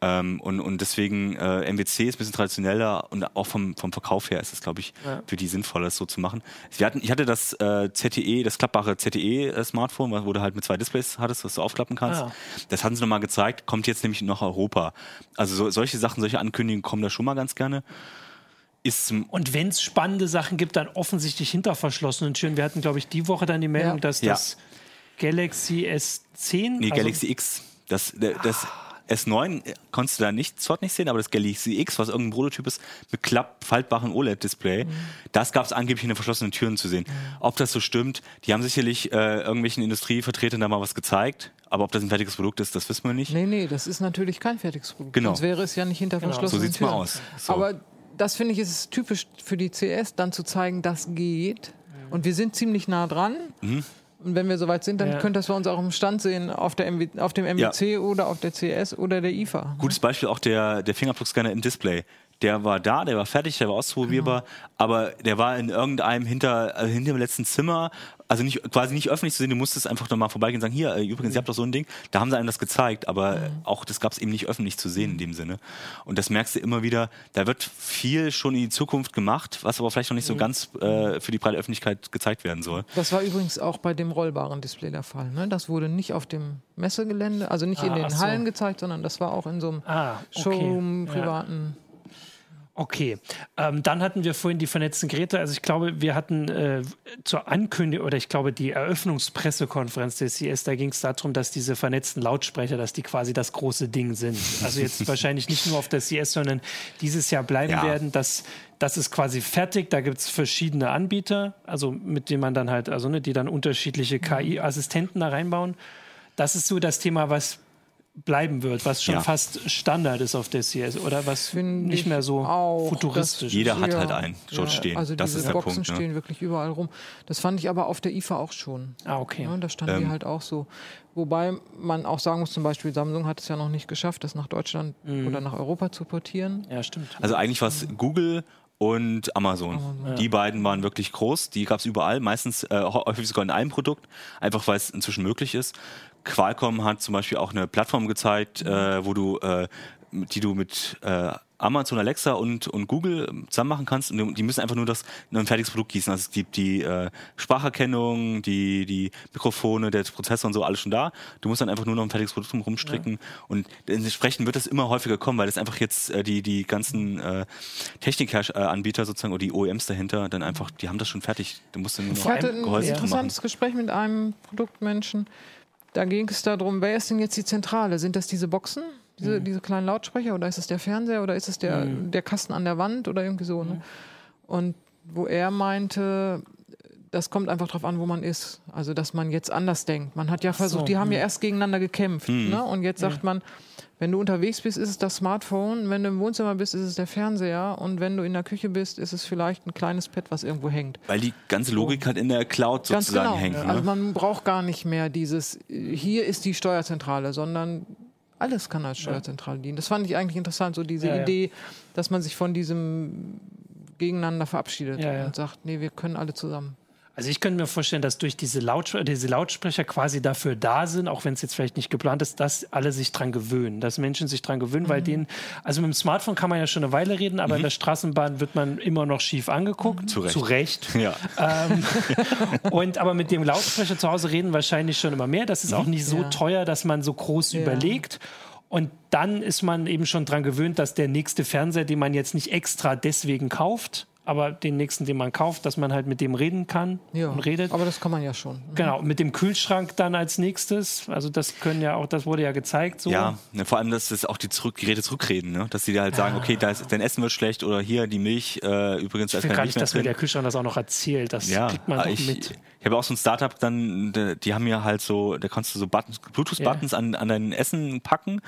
Speaker 3: Ähm, und, und deswegen äh, MWC ist ein bisschen traditioneller und auch vom, vom Verkauf her ist es, glaube ich,
Speaker 1: Ja.
Speaker 3: für die sinnvoller, das so zu machen. Wir hatten, ich hatte das äh, ZTE, das klappbare ZTE-Smartphone, wo du halt mit zwei Displays hattest, was du aufklappen kannst.
Speaker 1: Ah.
Speaker 3: Das hatten sie nochmal gezeigt, kommt jetzt nämlich nach Europa. Also so, solche Sachen, solche Ankündigungen kommen da schon mal ganz gerne.
Speaker 1: Und wenn es spannende Sachen gibt, dann offensichtlich hinter verschlossenen Türen. Wir hatten, glaube ich, die Woche dann die Meldung,
Speaker 2: Ja.
Speaker 1: dass
Speaker 3: Ja.
Speaker 1: das Galaxy S10.
Speaker 3: Nee,
Speaker 1: also-
Speaker 3: Galaxy X. Das, das S9 konntest du da nicht, zwar nicht sehen, aber das Galaxy X, was irgendein Prototyp ist, mit klapp faltbaren OLED-Display, das gab es angeblich in den verschlossenen Türen zu sehen. Ob das so stimmt, die haben sicherlich äh, irgendwelchen Industrievertretern da mal was gezeigt, aber ob das ein fertiges Produkt ist, das wissen wir nicht.
Speaker 2: Nee, nee, das ist natürlich kein fertiges Produkt.
Speaker 3: Genau.
Speaker 2: Sonst wäre es ja nicht hinter verschlossenen
Speaker 3: So sieht's mal
Speaker 2: Türen.
Speaker 3: aus. So.
Speaker 2: Aber das finde ich ist typisch für die CS, dann zu zeigen, das geht. Und wir sind ziemlich nah dran.
Speaker 3: Mhm.
Speaker 2: Und wenn wir soweit sind, dann
Speaker 1: Ja.
Speaker 2: könnt das bei uns auch im Stand sehen, auf, der MW, auf dem MWC oder auf der CS oder der IFA.
Speaker 3: Gutes Beispiel auch der, der Fingerabdruckscanner im Display. Der war da, der war fertig, der war ausprobierbar, aber der war in irgendeinem hinter, äh, hinter dem letzten Zimmer, also nicht, quasi nicht öffentlich zu sehen, du musstest einfach noch mal vorbeigehen und sagen, hier, äh, übrigens, ihr habt doch so ein Ding. Da haben sie einem das gezeigt, aber äh, auch das gab es eben nicht öffentlich zu sehen in dem Sinne. Und das merkst du immer wieder, da wird viel schon in die Zukunft gemacht, was aber vielleicht noch nicht so ganz äh, für die breite Öffentlichkeit gezeigt werden soll.
Speaker 2: Das war übrigens auch bei dem rollbaren Display der Fall. Ne? Das wurde nicht auf dem Messegelände, also nicht in
Speaker 1: Ah,
Speaker 2: den
Speaker 1: ach so.
Speaker 2: Hallen gezeigt, sondern das war auch in so einem
Speaker 1: Ah, okay.
Speaker 2: Showroom,
Speaker 1: Ja. Okay, ähm, dann hatten wir vorhin die vernetzten Geräte. Also ich glaube, wir hatten äh, zur Ankündigung oder ich glaube die Eröffnungspressekonferenz des CS, da ging es darum, dass diese vernetzten Lautsprecher, dass die quasi das große Ding sind. Also jetzt wahrscheinlich nicht nur auf der CS, sondern dieses Jahr bleiben
Speaker 3: Ja.
Speaker 1: werden. Das, das ist quasi fertig. Da gibt es verschiedene Anbieter, also mit denen man dann halt, also ne, die dann unterschiedliche KI-Assistenten da reinbauen. Das ist so das Thema, was bleiben wird, was schon
Speaker 3: Ja.
Speaker 1: fast Standard ist auf der CS oder was
Speaker 2: Finde
Speaker 1: nicht
Speaker 2: ich
Speaker 1: mehr so
Speaker 2: auch,
Speaker 1: futuristisch.
Speaker 3: Jeder hat
Speaker 2: Ja,
Speaker 3: halt einen dort stehen.
Speaker 2: Also
Speaker 3: das
Speaker 2: diese
Speaker 3: ist der
Speaker 2: Boxen
Speaker 3: Punkt. Ne?
Speaker 2: stehen wirklich überall rum. Das fand ich aber auf der IFA auch schon.
Speaker 1: Ah, okay.
Speaker 2: Ja, da standen die
Speaker 3: Ähm.
Speaker 2: halt auch so. Wobei man auch sagen muss, zum Beispiel Samsung hat es ja noch nicht geschafft, das nach Deutschland
Speaker 1: Mhm.
Speaker 2: oder nach Europa zu portieren.
Speaker 1: Ja, stimmt.
Speaker 3: Also eigentlich war es Google und Amazon. Die beiden waren wirklich groß. Die gab es überall, meistens äh, häufig sogar in einem Produkt, einfach weil es inzwischen möglich ist. Qualcomm hat zum Beispiel auch eine Plattform gezeigt, äh, wo du, äh, die du mit äh, Amazon Alexa und, und Google zusammen machen kannst. Und die müssen einfach nur das nur ein fertiges Produkt gießen. Also es gibt die äh, Spracherkennung, die, die Mikrofone, der Prozessor und so alles schon da. Du musst dann einfach nur noch ein fertiges Produkt drum rumstricken. Und entsprechend wird das immer häufiger kommen, weil das einfach jetzt äh, die, die ganzen äh, Technikanbieter sozusagen oder die OEMs dahinter dann einfach, die haben das schon fertig. Du musst dann nur
Speaker 2: Ich
Speaker 3: noch
Speaker 2: hatte ein
Speaker 3: Gehäuse drum machen.
Speaker 2: interessantes Gespräch mit einem Produktmenschen. Da ging es darum, wer ist denn jetzt die Zentrale? Sind das diese Boxen,
Speaker 3: Mhm.
Speaker 2: diese, diese kleinen Lautsprecher oder ist es der Fernseher oder ist es der, der Kasten an der Wand oder irgendwie so?
Speaker 3: Mhm.
Speaker 2: Ne? Und wo er meinte, das kommt einfach drauf an, wo man ist. Also, dass man jetzt anders denkt. Man hat ja versucht, die haben ja erst gegeneinander gekämpft.
Speaker 3: Mhm.
Speaker 2: Ne? Und jetzt sagt man, wenn du unterwegs bist, ist es das Smartphone. Wenn du im Wohnzimmer bist, ist es der Fernseher. Und wenn du in der Küche bist, ist es vielleicht ein kleines Pad, was irgendwo hängt.
Speaker 3: Weil die ganze Logik halt in der Cloud
Speaker 2: Ganz
Speaker 3: sozusagen
Speaker 2: genau.
Speaker 3: hängt.
Speaker 2: Also
Speaker 3: Ne?
Speaker 2: man braucht gar nicht mehr dieses, hier ist die Steuerzentrale, sondern alles kann als Steuerzentrale dienen. Das fand ich eigentlich interessant, so diese
Speaker 1: Ja, ja.
Speaker 2: Idee, dass man sich von diesem gegeneinander verabschiedet
Speaker 1: Ja, ja.
Speaker 2: und sagt, nee, wir können alle zusammen.
Speaker 1: Also ich könnte mir vorstellen, dass durch diese, Lautspre diese Lautsprecher quasi dafür da sind, auch wenn es jetzt vielleicht nicht geplant ist, dass alle sich dran gewöhnen, dass Menschen sich dran gewöhnen,
Speaker 2: Mhm.
Speaker 1: weil denen, also mit dem Smartphone kann man ja schon eine Weile reden, aber in der Straßenbahn wird man immer noch schief angeguckt.
Speaker 2: Mhm.
Speaker 3: Zu Recht.
Speaker 1: Zu Recht.
Speaker 3: Ja.
Speaker 1: Ähm, und aber mit dem Lautsprecher zu Hause reden wahrscheinlich schon immer mehr. Das ist auch nicht so
Speaker 2: Ja.
Speaker 1: teuer, dass man so groß
Speaker 2: Ja.
Speaker 1: überlegt. Und dann ist man eben schon dran gewöhnt, dass der nächste Fernseher, den man jetzt nicht extra deswegen kauft, aber den nächsten, den man kauft, dass man halt mit dem reden kann
Speaker 2: Ja,
Speaker 1: und redet.
Speaker 2: aber das kann man ja schon.
Speaker 1: Genau, mit dem Kühlschrank dann als nächstes. Also das können ja auch, das wurde ja gezeigt so.
Speaker 3: Ja, ne, vor allem, dass das auch die zurück, Geräte zurückreden, ne? dass sie dir halt sagen, okay, da ist, dein Essen wird schlecht oder hier die Milch, äh, übrigens
Speaker 1: Ich will
Speaker 3: keine
Speaker 1: gar
Speaker 3: Milch
Speaker 1: nicht, dass mir der Kühlschrank das auch noch erzählt. Das
Speaker 3: Ja,
Speaker 1: kriegt man doch
Speaker 3: ich,
Speaker 1: mit.
Speaker 3: ich habe auch so ein Startup dann, die, haben ja halt so, da kannst du so Buttons, Bluetooth-Buttons an, an dein Essen packen.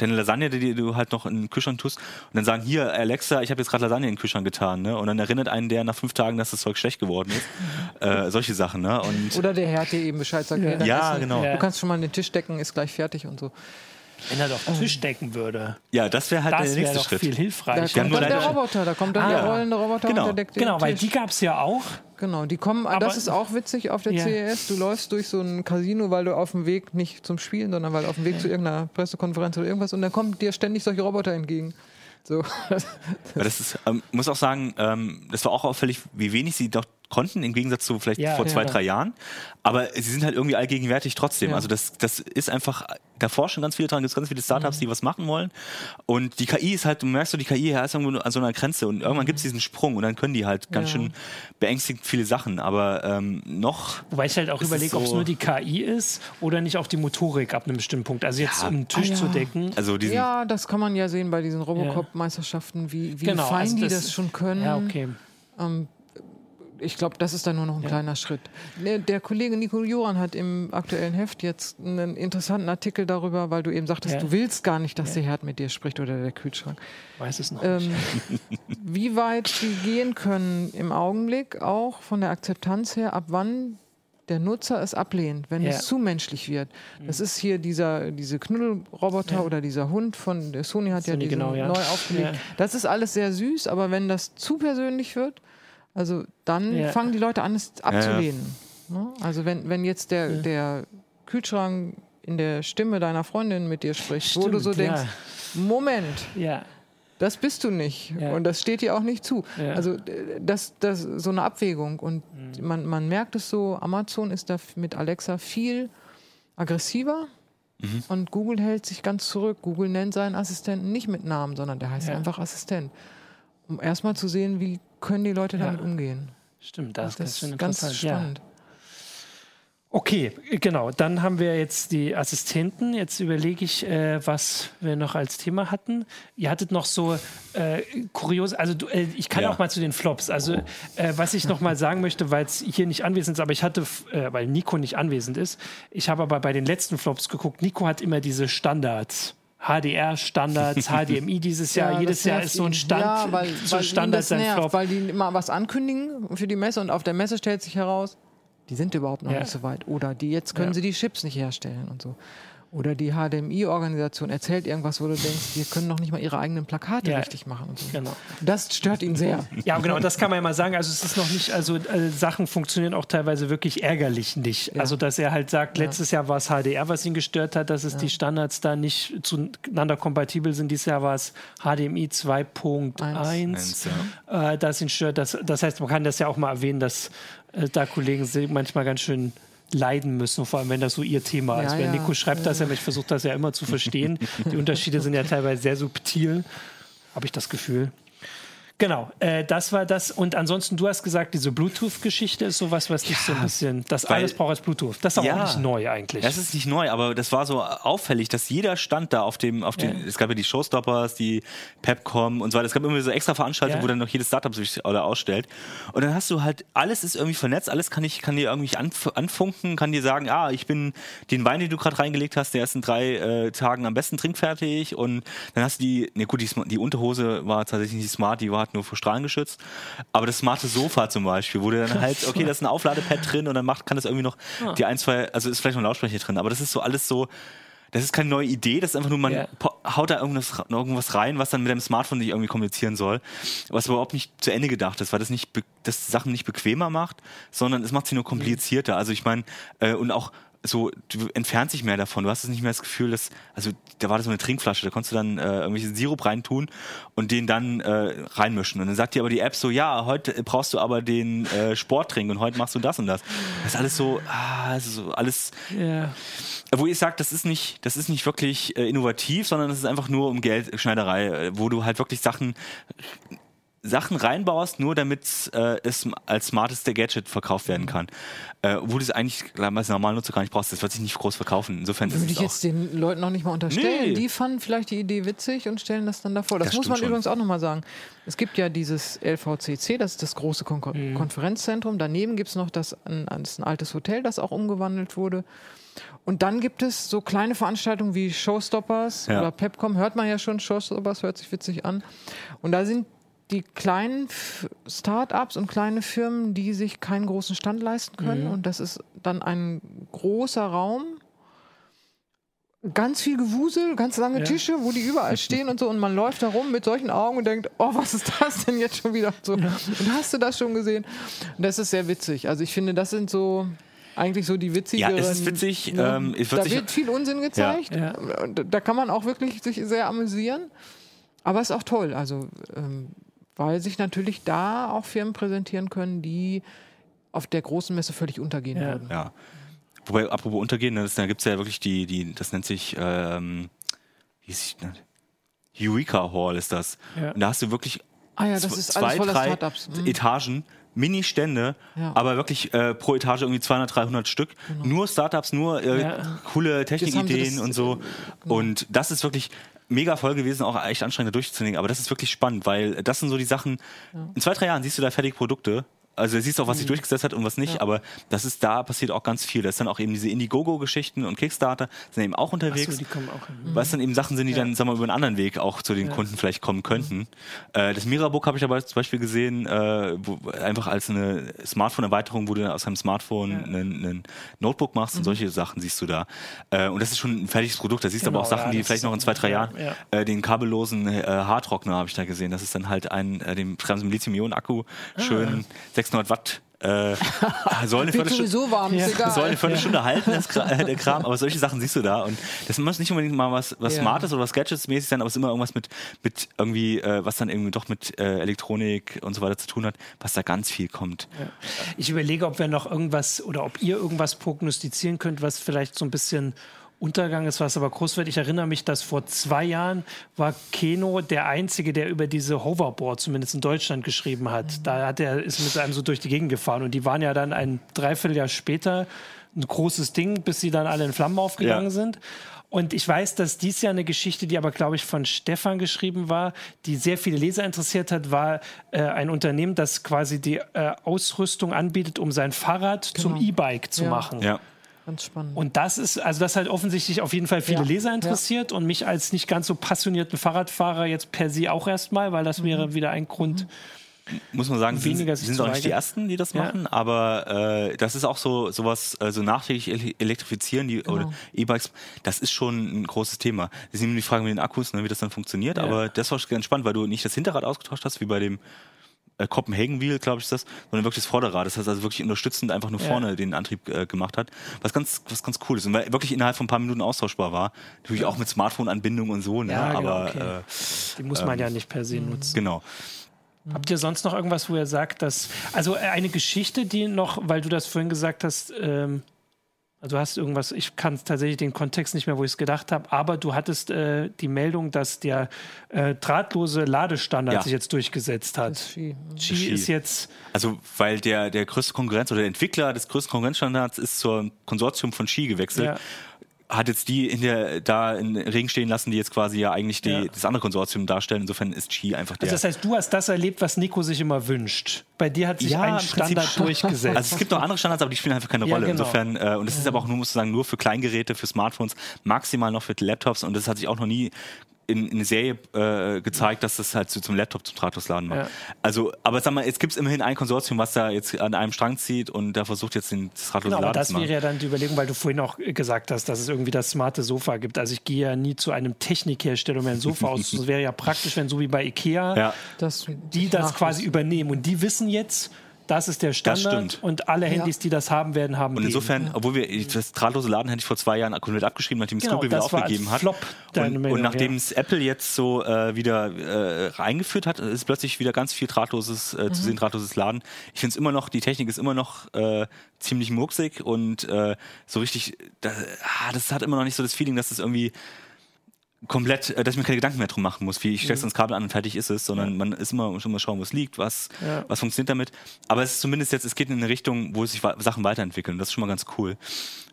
Speaker 3: Deine Lasagne, die, du halt noch in den Kühlschrank tust. Und dann sagen, hier, Alexa, ich habe jetzt gerade Lasagne in den Kühlschrank getan. Ne? Und dann erinnert einen der nach fünf Tagen, dass das Zeug schlecht geworden ist. äh, solche Sachen. Ne? Und
Speaker 2: Oder der Herr hat dir eben Bescheid sagt,
Speaker 1: Ja.
Speaker 3: Ja, genau.
Speaker 2: Du kannst schon mal den Tisch decken, ist gleich fertig und so.
Speaker 1: Wenn er doch Tisch decken würde.
Speaker 3: ja, das wäre halt
Speaker 1: Das
Speaker 3: der
Speaker 1: wäre
Speaker 3: nächste
Speaker 1: doch
Speaker 3: Schritt.
Speaker 1: viel
Speaker 2: Da
Speaker 1: hilfreicher.
Speaker 3: haben
Speaker 2: kommt dann der Roboter, da kommt dann
Speaker 1: Ah.
Speaker 2: der rollende Roboter
Speaker 3: Genau.
Speaker 2: und der deckt den
Speaker 1: Genau, weil
Speaker 2: Tisch.
Speaker 1: die gab es ja auch.
Speaker 2: Genau, die kommen,
Speaker 1: Aber-
Speaker 2: das ist auch witzig auf der
Speaker 1: Ja.
Speaker 2: CES. Du läufst durch so ein Casino, weil du auf dem Weg nicht zum Spielen, sondern weil du auf dem Weg zu irgendeiner Pressekonferenz oder irgendwas und dann kommen dir ständig solche Roboter entgegen. So.
Speaker 3: Aber das ist, ähm, muss auch sagen, ähm, das war auch auffällig, wie wenig sie doch konnten, im Gegensatz zu vielleicht
Speaker 1: Ja,
Speaker 3: vor zwei,
Speaker 1: ja.
Speaker 3: drei Jahren. Aber sie sind halt irgendwie allgegenwärtig trotzdem.
Speaker 2: Ja.
Speaker 3: Also das, das ist einfach, da forschen ganz viele dran, es gibt ganz viele Startups,
Speaker 2: Mhm.
Speaker 3: die was machen wollen. Und die KI ist halt, du merkst so, die KI ist irgendwo an so einer Grenze und irgendwann gibt es diesen Sprung und dann können die halt ganz
Speaker 2: Ja.
Speaker 3: schön beängstigend viele Sachen. Aber ähm, noch
Speaker 1: Wobei ich halt auch überlege, ob es
Speaker 3: so-
Speaker 1: nur die KI ist oder nicht auch die Motorik ab einem bestimmten Punkt. Also jetzt
Speaker 3: Ja.
Speaker 1: um den Tisch
Speaker 2: Ah, ja.
Speaker 1: zu decken.
Speaker 3: also
Speaker 2: Ja, das kann man ja sehen bei diesen Robocop-Meisterschaften, wie, wie
Speaker 1: Genau,
Speaker 2: fein
Speaker 1: also
Speaker 2: die
Speaker 1: das-
Speaker 2: das schon können.
Speaker 1: Ja, okay.
Speaker 2: Ich glaube, das ist dann nur noch ein kleiner Schritt. Der, Kollege Nico Joran hat im aktuellen Heft jetzt einen interessanten Artikel darüber, weil du eben sagtest,
Speaker 1: Ja.
Speaker 2: du willst gar nicht, dass der Herd mit dir spricht oder der Kühlschrank.
Speaker 1: Weiß es noch.
Speaker 2: Ähm, wie weit die gehen können im Augenblick, auch von der Akzeptanz her, ab wann der Nutzer es ablehnt, wenn
Speaker 1: Ja.
Speaker 2: es zu menschlich wird. Das ist hier dieser diese Knuddelroboter
Speaker 1: Ja.
Speaker 2: oder dieser Hund von der Sony hat ja
Speaker 1: Sony,
Speaker 2: diesen
Speaker 1: genau, ja.
Speaker 2: neu aufgelegt.
Speaker 1: Ja.
Speaker 2: Das ist alles sehr süß, aber wenn das zu persönlich wird, also dann
Speaker 1: Ja.
Speaker 2: fangen die Leute an, es abzulehnen. Ne? Also wenn, wenn jetzt der, der Kühlschrank in der Stimme deiner Freundin mit dir spricht, wo du so
Speaker 1: Stimmt,
Speaker 2: denkst, Moment,
Speaker 1: Ja.
Speaker 2: das bist du nicht.
Speaker 1: Ja.
Speaker 2: Und das steht dir auch nicht zu.
Speaker 1: Ja.
Speaker 2: Also das, das so eine Abwägung. Und man, man merkt es so, Amazon ist da mit Alexa viel aggressiver. Und Google hält sich ganz zurück. Google nennt seinen Assistenten nicht mit Namen, sondern der heißt
Speaker 1: Ja.
Speaker 2: einfach Assistent. Um erstmal zu sehen, wie können die Leute
Speaker 1: Ja.
Speaker 2: damit umgehen.
Speaker 1: Stimmt, das,
Speaker 2: Das
Speaker 1: ist
Speaker 2: ist ganz
Speaker 1: interessant. Ja.
Speaker 2: spannend.
Speaker 1: Okay, genau. Dann haben wir jetzt die Assistenten. Jetzt überlege ich, äh, was wir noch als Thema hatten. Ihr hattet noch so äh, kurios, also du, äh, ich kann
Speaker 3: Ja.
Speaker 1: auch mal zu den Flops. Also äh, was ich noch mal sagen möchte, weil es hier nicht anwesend ist, aber ich hatte, äh, weil Nico nicht anwesend ist, ich habe aber bei den letzten Flops geguckt. Nico hat immer diese Standards. HDR-Standards, HDMI dieses Jahr.
Speaker 2: Ja,
Speaker 1: Jedes Jahr ist so ein. Stand,
Speaker 2: ja, weil,
Speaker 1: so
Speaker 2: weil
Speaker 1: Standard sein
Speaker 2: nervt,
Speaker 1: Flop.
Speaker 2: weil die immer was ankündigen für die Messe und auf der Messe stellt sich heraus, die sind überhaupt noch
Speaker 1: Ja.
Speaker 2: nicht so weit. Oder die jetzt können
Speaker 1: Ja.
Speaker 2: sie die Chips nicht herstellen und so. Oder die HDMI-Organisation erzählt irgendwas, wo du denkst, die können noch nicht mal ihre eigenen Plakate
Speaker 1: Ja.
Speaker 2: richtig machen. Und so.
Speaker 1: Genau.
Speaker 2: Das stört ihn sehr.
Speaker 1: Ja, genau, das kann man ja mal sagen. Also es ist noch nicht, also äh, Sachen funktionieren auch teilweise wirklich ärgerlich nicht. Also dass er halt sagt, letztes Jahr war es HDR, was ihn gestört hat, dass es die Standards da nicht zueinander kompatibel sind. Dieses Jahr war es HDMI 2.1,
Speaker 3: Eins, ja.
Speaker 1: äh, das ihn stört. Das, das heißt, man kann das ja auch mal erwähnen, dass äh, da Kollegen manchmal ganz schön leiden müssen, vor allem wenn das so ihr Thema
Speaker 2: Ja,
Speaker 1: ist. Weil
Speaker 2: ja.
Speaker 1: Nico schreibt das ja, ich versuche das ja immer zu verstehen. Die Unterschiede sind ja teilweise sehr subtil, habe ich das Gefühl. Genau, äh, das war das. Und ansonsten, du hast gesagt, diese Bluetooth-Geschichte ist sowas, was dich so ein bisschen, das
Speaker 3: weil-
Speaker 1: alles braucht als Bluetooth. Das ist
Speaker 3: Ja.
Speaker 1: auch nicht neu eigentlich.
Speaker 3: Das ist nicht neu, aber das war so auffällig, dass jeder stand da auf dem, auf dem,
Speaker 1: Ja.
Speaker 3: es gab ja die Showstoppers, die Pepcom und so weiter. Es gab immer so extra Veranstaltungen,
Speaker 1: Ja.
Speaker 3: wo dann noch jedes Startup sich oder ausstellt. Und dann hast du halt, alles ist irgendwie vernetzt, alles kann ich, kann dir irgendwie anf anfunken, kann dir sagen, ah, ich bin den Wein, den du gerade reingelegt hast, der ist in drei äh, Tagen am besten trinkfertig. Und dann hast du die, ne gut, die, die Unterhose war tatsächlich nicht smart, die war halt nur vor Strahlen geschützt. Aber das smarte Sofa zum Beispiel, wo du dann halt, okay, da ist ein Aufladepad drin und dann macht, kann das irgendwie noch
Speaker 1: Ah.
Speaker 3: die ein, zwei, also ist vielleicht noch ein Lautsprecher drin, aber das ist so alles so, das ist keine neue Idee, das ist einfach nur, man
Speaker 1: Ja.
Speaker 3: po- haut da irgendwas, irgendwas rein, was dann mit dem Smartphone nicht irgendwie kommunizieren soll, was überhaupt nicht zu Ende gedacht ist, weil das nicht, das Sachen nicht bequemer macht, sondern es macht sie nur komplizierter. Also ich meine, äh, und auch so, du entfernst dich mehr davon. Du hast es nicht mehr das Gefühl, dass, also da war das so eine Trinkflasche, da konntest du dann äh, irgendwelchen Sirup reintun und den dann äh, reinmischen. Und dann sagt dir aber die App so, ja, heute brauchst du aber den äh, Sporttrink und heute machst du das und das. Das ist alles so, ah, das so alles
Speaker 1: Ja.
Speaker 3: wo ich sage, das ist nicht, das ist nicht wirklich äh, innovativ, sondern es ist einfach nur um Geldschneiderei, äh, wo du halt wirklich Sachen Sachen reinbaust, nur damit äh, es als smarteste Gadget verkauft werden kann. Äh, wo du es eigentlich als normalen Nutzer gar nicht brauchst. Das wird sich nicht groß verkaufen. Insofern ist
Speaker 2: Würde
Speaker 3: es
Speaker 2: ich jetzt den Leuten noch nicht mal unterstellen.
Speaker 3: Nee.
Speaker 2: Die fanden vielleicht die Idee witzig und stellen das dann davor. Das,
Speaker 3: Das
Speaker 2: muss man
Speaker 3: schon.
Speaker 2: übrigens auch nochmal sagen. Es gibt ja dieses LVCC, das ist das große Kon
Speaker 3: Mhm.
Speaker 2: Konferenzzentrum. Daneben gibt es noch das ein, ist ein altes Hotel, das auch umgewandelt wurde. Und dann gibt es so kleine Veranstaltungen wie Showstoppers
Speaker 3: Ja.
Speaker 2: oder Pepcom, hört man ja schon, Showstoppers hört sich witzig an. Und da sind die kleinen Start-ups und kleine Firmen, die sich keinen großen Stand leisten können.
Speaker 3: Mhm.
Speaker 2: Und das ist dann ein großer Raum, ganz viel Gewusel, ganz lange
Speaker 1: Ja.
Speaker 2: Tische, wo die überall stehen und so. Und man läuft da rum mit solchen Augen und denkt, oh, was ist das denn jetzt schon wieder? So, Und hast du das schon gesehen? Und das ist sehr witzig. Also ich finde, das sind so eigentlich so die witzigeren.
Speaker 3: Ja, es ist witzig,
Speaker 2: ne?
Speaker 3: ähm, es wird
Speaker 2: da wird viel Unsinn gezeigt.
Speaker 1: Ja.
Speaker 2: Und da kann man auch wirklich sich sehr amüsieren. Aber es ist auch toll. Also ähm, weil sich natürlich da auch Firmen präsentieren können, die auf der großen Messe völlig untergehen
Speaker 1: Ja.
Speaker 2: würden.
Speaker 3: Ja. Wobei, apropos untergehen, ne, das, da gibt es ja wirklich die, die, das nennt sich, ähm, wie ich, ne? Eureka Hall ist das.
Speaker 1: Ja.
Speaker 3: Und da hast du wirklich
Speaker 2: Ah ja, das ist
Speaker 3: zwei,
Speaker 2: voller
Speaker 3: drei
Speaker 2: Startups. Mhm.
Speaker 3: Etagen, Mini-Stände,
Speaker 2: Ja.
Speaker 3: aber wirklich äh, pro Etage irgendwie 200, 300 Stück. Nur Startups, nur äh,
Speaker 1: Ja.
Speaker 3: coole Technikideen
Speaker 2: das-
Speaker 3: und so. Und das ist wirklich mega voll gewesen, auch echt anstrengend durchzunehmen. Aber das ist wirklich spannend, weil das sind so die Sachen. In zwei, drei Jahren siehst du da fertige Produkte. Also siehst du auch, was
Speaker 2: Mhm.
Speaker 3: sich durchgesetzt hat und was nicht, aber das ist da passiert auch ganz viel. Da ist dann auch eben diese Indiegogo-Geschichten und Kickstarter sind eben auch unterwegs.
Speaker 1: Achso, die kommen auch hin.
Speaker 3: Was dann eben Sachen sind, die dann, sagen wir mal, über einen anderen Weg auch zu den Kunden vielleicht kommen könnten. Äh, das Mirabook habe ich aber zum Beispiel gesehen, äh, wo, einfach als eine Smartphone-Erweiterung, wo du dann aus deinem Smartphone einen, Notebook machst und solche Sachen siehst du da. Äh, und das ist schon ein fertiges Produkt. Da siehst du
Speaker 1: Genau,
Speaker 3: aber auch Sachen,
Speaker 1: ja,
Speaker 3: die vielleicht noch in zwei, drei
Speaker 1: ja,
Speaker 3: Jahren,
Speaker 1: ja.
Speaker 3: äh, den kabellosen äh, Haartrockner habe ich da gesehen. Das ist dann halt ein, äh, dem schreiben sie mit Lithium-Ionen-Akku,
Speaker 1: Ah.
Speaker 3: schön 600 Watt. Äh, soll eine Viertelstunde-
Speaker 2: warm, egal.
Speaker 3: soll eine Viertelstunde halten, das Kra äh, der Kram, aber solche Sachen siehst du da und das muss nicht unbedingt mal was, was
Speaker 2: Ja.
Speaker 3: Smartes oder was Gadgets-mäßig sein, aber es ist immer irgendwas mit, mit irgendwie, äh, was dann irgendwie doch mit äh, Elektronik und so weiter zu tun hat, was da ganz viel kommt.
Speaker 1: Ich überlege, ob wir noch irgendwas oder ob ihr irgendwas prognostizieren könnt, was vielleicht so ein bisschen Untergang ist, was aber groß wird. Ich erinnere mich, dass vor zwei Jahren war Keno der Einzige, der über diese Hoverboard zumindest in Deutschland geschrieben hat. Da hat er, ist mit einem so durch die Gegend gefahren und die waren ja dann ein Dreivierteljahr später ein großes Ding, bis sie dann alle in Flammen aufgegangen
Speaker 3: Ja.
Speaker 1: sind. Und ich weiß, dass dies Jahr eine Geschichte, die aber, glaube ich, von Stefan geschrieben war, die sehr viele Leser interessiert hat, war äh, ein Unternehmen, das quasi die äh, Ausrüstung anbietet, um sein Fahrrad zum
Speaker 2: Genau.
Speaker 1: E-Bike zu
Speaker 2: Ja.
Speaker 1: machen.
Speaker 3: Ja.
Speaker 2: Ganz spannend.
Speaker 1: Und das ist, also das hat offensichtlich auf jeden Fall viele
Speaker 2: Ja,
Speaker 1: Leser
Speaker 2: ja.
Speaker 1: interessiert und mich als nicht ganz so passionierten Fahrradfahrer jetzt per se auch erstmal, weil
Speaker 2: Mhm.
Speaker 1: das wäre wieder ein Grund.
Speaker 3: Muss man sagen,
Speaker 1: Weniger
Speaker 3: sind, sind auch nicht die ersten, die das
Speaker 1: Ja.
Speaker 3: machen, aber äh, das ist auch so sowas, äh, so nachträglich ele- elektrifizieren die
Speaker 2: Genau.
Speaker 3: oder E-Bikes, das ist schon ein großes Thema. Das ist eben die Frage mit den Akkus, ne, wie das dann funktioniert,
Speaker 1: Ja.
Speaker 3: aber das war schon ganz spannend, weil du nicht das Hinterrad ausgetauscht hast, wie bei dem äh, Copenhagen Wheel, glaube ich, ist das, sondern wirklich das Vorderrad. Das heißt also wirklich unterstützend einfach nur
Speaker 1: Ja.
Speaker 3: vorne den Antrieb äh, gemacht hat. Was ganz, was ganz cool ist und weil wirklich innerhalb von ein paar Minuten austauschbar war. Natürlich auch mit Smartphone-Anbindung und so, ne?
Speaker 1: Ja, genau,
Speaker 3: aber
Speaker 1: okay.
Speaker 3: äh,
Speaker 1: Die muss man ja nicht per se nutzen.
Speaker 3: genau.
Speaker 1: Habt ihr sonst noch irgendwas, wo ihr sagt, dass. Also äh, eine Geschichte, die noch, weil du das vorhin gesagt hast, ähm, also du hast irgendwas, ich kann tatsächlich den Kontext nicht mehr, wo ich es gedacht habe, aber du hattest äh, die Meldung, dass der äh, drahtlose Ladestandard
Speaker 3: Ja.
Speaker 1: sich jetzt durchgesetzt hat. Qi
Speaker 3: Qi.
Speaker 1: ist jetzt.
Speaker 3: Also, weil der, der größte Konkurrenz oder der Entwickler des größten Konkurrenzstandards ist zur Konsortium von Ski gewechselt.
Speaker 1: Ja.
Speaker 3: Hat jetzt die in der, da in den Regen stehen lassen, die jetzt quasi ja eigentlich die,
Speaker 1: Ja.
Speaker 3: das andere Konsortium darstellen. Insofern ist Ski einfach der.
Speaker 1: Also das heißt, du hast das erlebt, was Nico sich immer wünscht. Bei dir hat sich
Speaker 3: Ja,
Speaker 1: ein Standard durchgesetzt.
Speaker 3: also es gibt noch andere Standards, aber die spielen einfach keine
Speaker 1: Ja,
Speaker 3: Rolle.
Speaker 1: genau.
Speaker 3: Insofern, äh, und es ist aber auch nur, muss ich sagen, nur für Kleingeräte, für Smartphones, maximal noch für Laptops und das hat sich auch noch nie in, in eine Serie äh, gezeigt, dass das halt so zum Laptop zum drahtlos laden macht.
Speaker 1: Ja.
Speaker 3: Also, aber sag mal, jetzt gibt es immerhin ein Konsortium, was da jetzt an einem Strang zieht und da versucht jetzt den das drahtlose
Speaker 1: Genau, das
Speaker 3: zu machen.
Speaker 1: wäre ja dann die Überlegung, weil du vorhin auch gesagt hast, dass es irgendwie das smarte Sofa gibt. Also ich gehe ja nie zu einem Technikhersteller, um mir ein Sofa aus. Das wäre ja praktisch, wenn so wie bei Ikea
Speaker 3: ja.
Speaker 2: Das,
Speaker 1: die das quasi übernehmen. Und die wissen jetzt, das ist der Standard
Speaker 3: stimmt.
Speaker 1: und alle Handys, die das haben werden, haben
Speaker 3: Und
Speaker 1: den.
Speaker 3: insofern, obwohl wir das drahtlose Laden hätte ich vor zwei Jahren komplett abgeschrieben, nachdem es
Speaker 1: Genau,
Speaker 3: Google wieder
Speaker 1: das war als
Speaker 3: aufgegeben hat.
Speaker 1: Flop deine
Speaker 3: und,
Speaker 1: Meldung,
Speaker 3: und nachdem
Speaker 1: ja.
Speaker 3: es Apple jetzt so äh, wieder äh, eingeführt hat, ist plötzlich wieder ganz viel drahtloses äh,
Speaker 1: Mhm.
Speaker 3: zu sehen, drahtloses Laden. Ich finde es immer noch, die Technik ist immer noch äh, ziemlich murksig und äh, so richtig, da, ah, das hat immer noch nicht so das Feeling, dass es irgendwie komplett, äh, dass ich mir keine Gedanken mehr drum machen muss, wie ich
Speaker 1: Mhm.
Speaker 3: steck's ins Kabel an und fertig ist es, sondern man ist immer schon mal schauen, wo es liegt, was,
Speaker 1: Ja.
Speaker 3: was funktioniert damit. Aber es ist zumindest jetzt, es geht in eine Richtung, wo sich Sachen weiterentwickeln. Das ist schon mal ganz cool.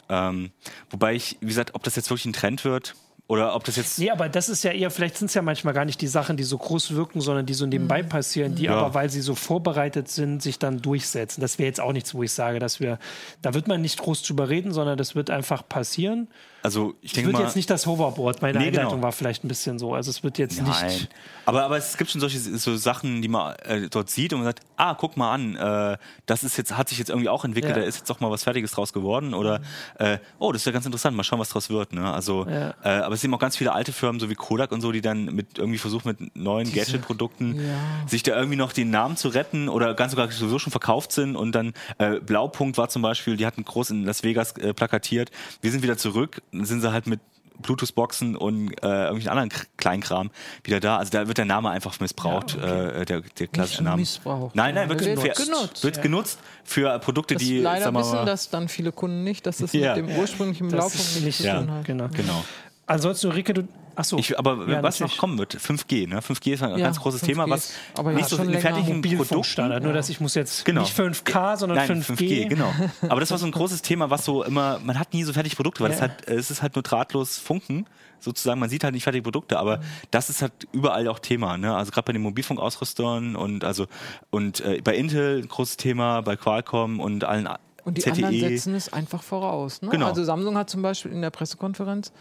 Speaker 3: Ähm, wobei ich, wie gesagt, ob das jetzt wirklich ein Trend wird oder ob das jetzt
Speaker 1: Nee, aber das ist ja eher, vielleicht sind es ja manchmal gar nicht die Sachen, die so groß wirken, sondern die so nebenbei passieren, die
Speaker 3: Ja.
Speaker 1: aber, weil sie so vorbereitet sind, sich dann durchsetzen. Das wäre jetzt auch nichts, wo ich sage, dass wir, da wird man nicht groß drüber reden, sondern das wird einfach passieren.
Speaker 3: Also ich
Speaker 1: Es
Speaker 3: denke
Speaker 1: wird
Speaker 3: mal,
Speaker 1: jetzt nicht das Hoverboard. Meine
Speaker 3: Nee,
Speaker 1: Einleitung
Speaker 3: genau.
Speaker 1: war vielleicht ein bisschen so. Also es wird jetzt
Speaker 3: Nein.
Speaker 1: nicht.
Speaker 3: Aber, aber es gibt schon solche so Sachen, die man äh, dort sieht und man sagt, ah, guck mal an, äh, das ist jetzt, hat sich jetzt irgendwie auch entwickelt,
Speaker 1: Ja.
Speaker 3: da ist jetzt doch mal was Fertiges draus geworden. Oder äh, oh, das ist ja ganz interessant, mal schauen, was draus wird. Ne? Also,
Speaker 1: Ja.
Speaker 3: äh, aber es sind auch ganz viele alte Firmen, so wie Kodak und so, die dann mit irgendwie versuchen, mit neuen Gadget-Produkten
Speaker 2: Ja.
Speaker 3: sich da irgendwie noch den Namen zu retten oder ganz sogar sowieso schon verkauft sind. Und dann äh, Blaupunkt war zum Beispiel, die hatten groß in Las Vegas äh, plakatiert. Wir sind wieder zurück, sind sie halt mit Bluetooth-Boxen und äh, irgendwelchen anderen K- Kleinkram wieder da. Also da wird der Name einfach missbraucht, äh, der, der klassische
Speaker 2: Nicht
Speaker 3: Name.
Speaker 2: missbraucht,
Speaker 3: Nein, nein, wird,
Speaker 2: sondern
Speaker 3: genutzt.
Speaker 2: wird genutzt,
Speaker 3: Wird
Speaker 2: ja.
Speaker 3: genutzt für Produkte,
Speaker 2: Das
Speaker 3: die
Speaker 2: leider
Speaker 3: sagen wir
Speaker 2: wissen
Speaker 3: mal,
Speaker 2: das dann viele Kunden nicht, dass das
Speaker 3: Ja.
Speaker 2: mit dem ursprünglichen nichts
Speaker 1: nicht
Speaker 2: zu
Speaker 3: ja,
Speaker 2: tun hat.
Speaker 1: Genau.
Speaker 3: genau.
Speaker 1: Ansonsten, Ulrike, du. Achso.
Speaker 3: Ich, aber
Speaker 1: Ja,
Speaker 3: was noch
Speaker 1: natürlich.
Speaker 3: kommen wird, 5G, ne? 5G ist ein
Speaker 2: Ja,
Speaker 3: ganz großes
Speaker 2: 5G
Speaker 3: Thema, was
Speaker 2: aber ja,
Speaker 3: nicht so
Speaker 2: schon
Speaker 3: in
Speaker 2: länger.
Speaker 3: fertigen Produkten
Speaker 1: Mobilfunkstandard. Nur, dass ich muss jetzt
Speaker 3: Genau.
Speaker 1: nicht 5K, sondern
Speaker 3: Nein,
Speaker 1: 5G.
Speaker 3: genau. Aber das war so ein großes Thema, was so immer, man hat nie so fertige Produkte, weil
Speaker 1: Ja.
Speaker 3: es, halt, es ist halt nur drahtlos Funken, sozusagen, man sieht halt nicht fertige Produkte,
Speaker 1: Mhm.
Speaker 3: aber das ist halt überall auch Thema, ne? Also gerade bei den Mobilfunkausrüstern und also und äh, bei Intel ein großes Thema, bei Qualcomm und allen
Speaker 2: Und die
Speaker 3: ZTE.
Speaker 2: anderen setzen es einfach voraus. Ne?
Speaker 3: Genau.
Speaker 2: Also Samsung hat zum Beispiel in der Pressekonferenz,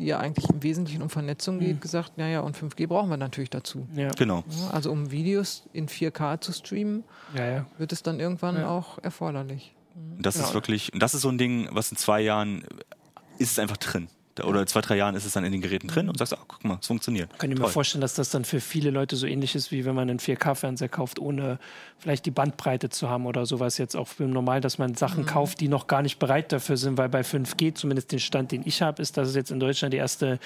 Speaker 2: die ja eigentlich im Wesentlichen um Vernetzung
Speaker 3: Mhm.
Speaker 2: geht, gesagt, naja, und 5G brauchen wir natürlich dazu.
Speaker 1: Ja.
Speaker 3: Genau.
Speaker 2: Ja, Also um Videos in 4K zu streamen,
Speaker 1: Ja, ja.
Speaker 2: wird es dann irgendwann
Speaker 1: Ja.
Speaker 2: auch erforderlich.
Speaker 3: Das
Speaker 1: Genau.
Speaker 3: ist wirklich, und das ist so ein Ding, was in zwei Jahren ist es einfach drin. Oder zwei, drei Jahren ist es dann in den Geräten drin und sagst, ah, guck mal, es funktioniert.
Speaker 1: Kann ich mir
Speaker 3: Toll.
Speaker 1: vorstellen, dass das dann für viele Leute so ähnlich ist, wie wenn man einen 4K-Fernseher kauft, ohne vielleicht die Bandbreite zu haben oder sowas jetzt auch im Normal, dass man
Speaker 2: Mhm.
Speaker 1: Sachen kauft, die noch gar nicht bereit dafür sind, weil bei 5G, zumindest den Stand, den ich habe, ist, dass es jetzt in Deutschland die erste,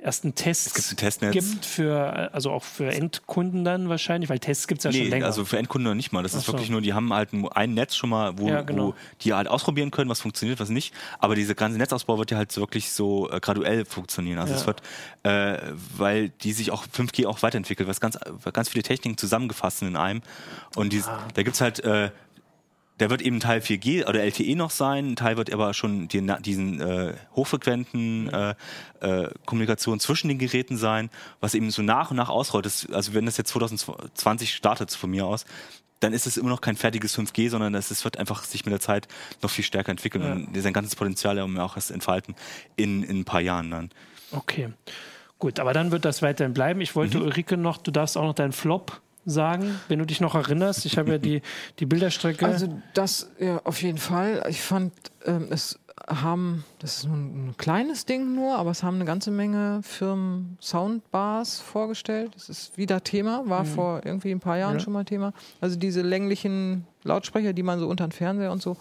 Speaker 1: ersten Tests
Speaker 3: Es gibt
Speaker 1: gibt für, also auch für Endkunden dann wahrscheinlich, weil Tests gibt es ja schon
Speaker 3: Nee,
Speaker 1: länger.
Speaker 3: also für Endkunden noch nicht mal. Das ist
Speaker 1: Ach so.
Speaker 3: wirklich nur, die haben halt ein- Netz schon mal, wo,
Speaker 1: Ja, genau.
Speaker 3: wo die halt ausprobieren können, was funktioniert, was nicht. Aber dieser ganze Netzausbau wird ja halt wirklich so äh, graduell funktionieren. Also
Speaker 1: Ja.
Speaker 3: es wird, äh, weil die sich auch 5G auch weiterentwickelt, was ganz, ganz viele Techniken zusammengefasst sind in einem. Und dies,
Speaker 1: Ah.
Speaker 3: da gibt's halt, äh, der wird eben Teil 4G oder LTE noch sein, ein Teil wird aber schon die, diesen äh, hochfrequenten äh, äh, Kommunikation zwischen den Geräten sein, was eben so nach und nach ausrollt. Das, also wenn das jetzt 2020 startet von mir aus, dann ist es immer noch kein fertiges 5G, sondern es wird einfach sich mit der Zeit noch viel stärker entwickeln
Speaker 1: Ja.
Speaker 3: und sein ganzes Potenzial ja auch erst entfalten in, in ein paar Jahren dann.
Speaker 1: Okay. Gut, aber dann wird das weiterhin bleiben. Ich wollte
Speaker 3: Mhm.
Speaker 1: Ulrike noch, du darfst auch noch deinen Flop sagen, wenn du dich noch erinnerst. Ich habe ja die, die Bilderstrecke.
Speaker 2: Also das ja, auf jeden Fall. Ich fand, ähm, es haben, das ist nur ein, ein kleines Ding nur, aber es haben eine ganze Menge Firmen Soundbars vorgestellt. Das ist wieder Thema, war vor irgendwie ein paar Jahren
Speaker 1: Ja.
Speaker 2: schon mal Thema. Also diese länglichen Lautsprecher, die man so unter den Fernseher und so,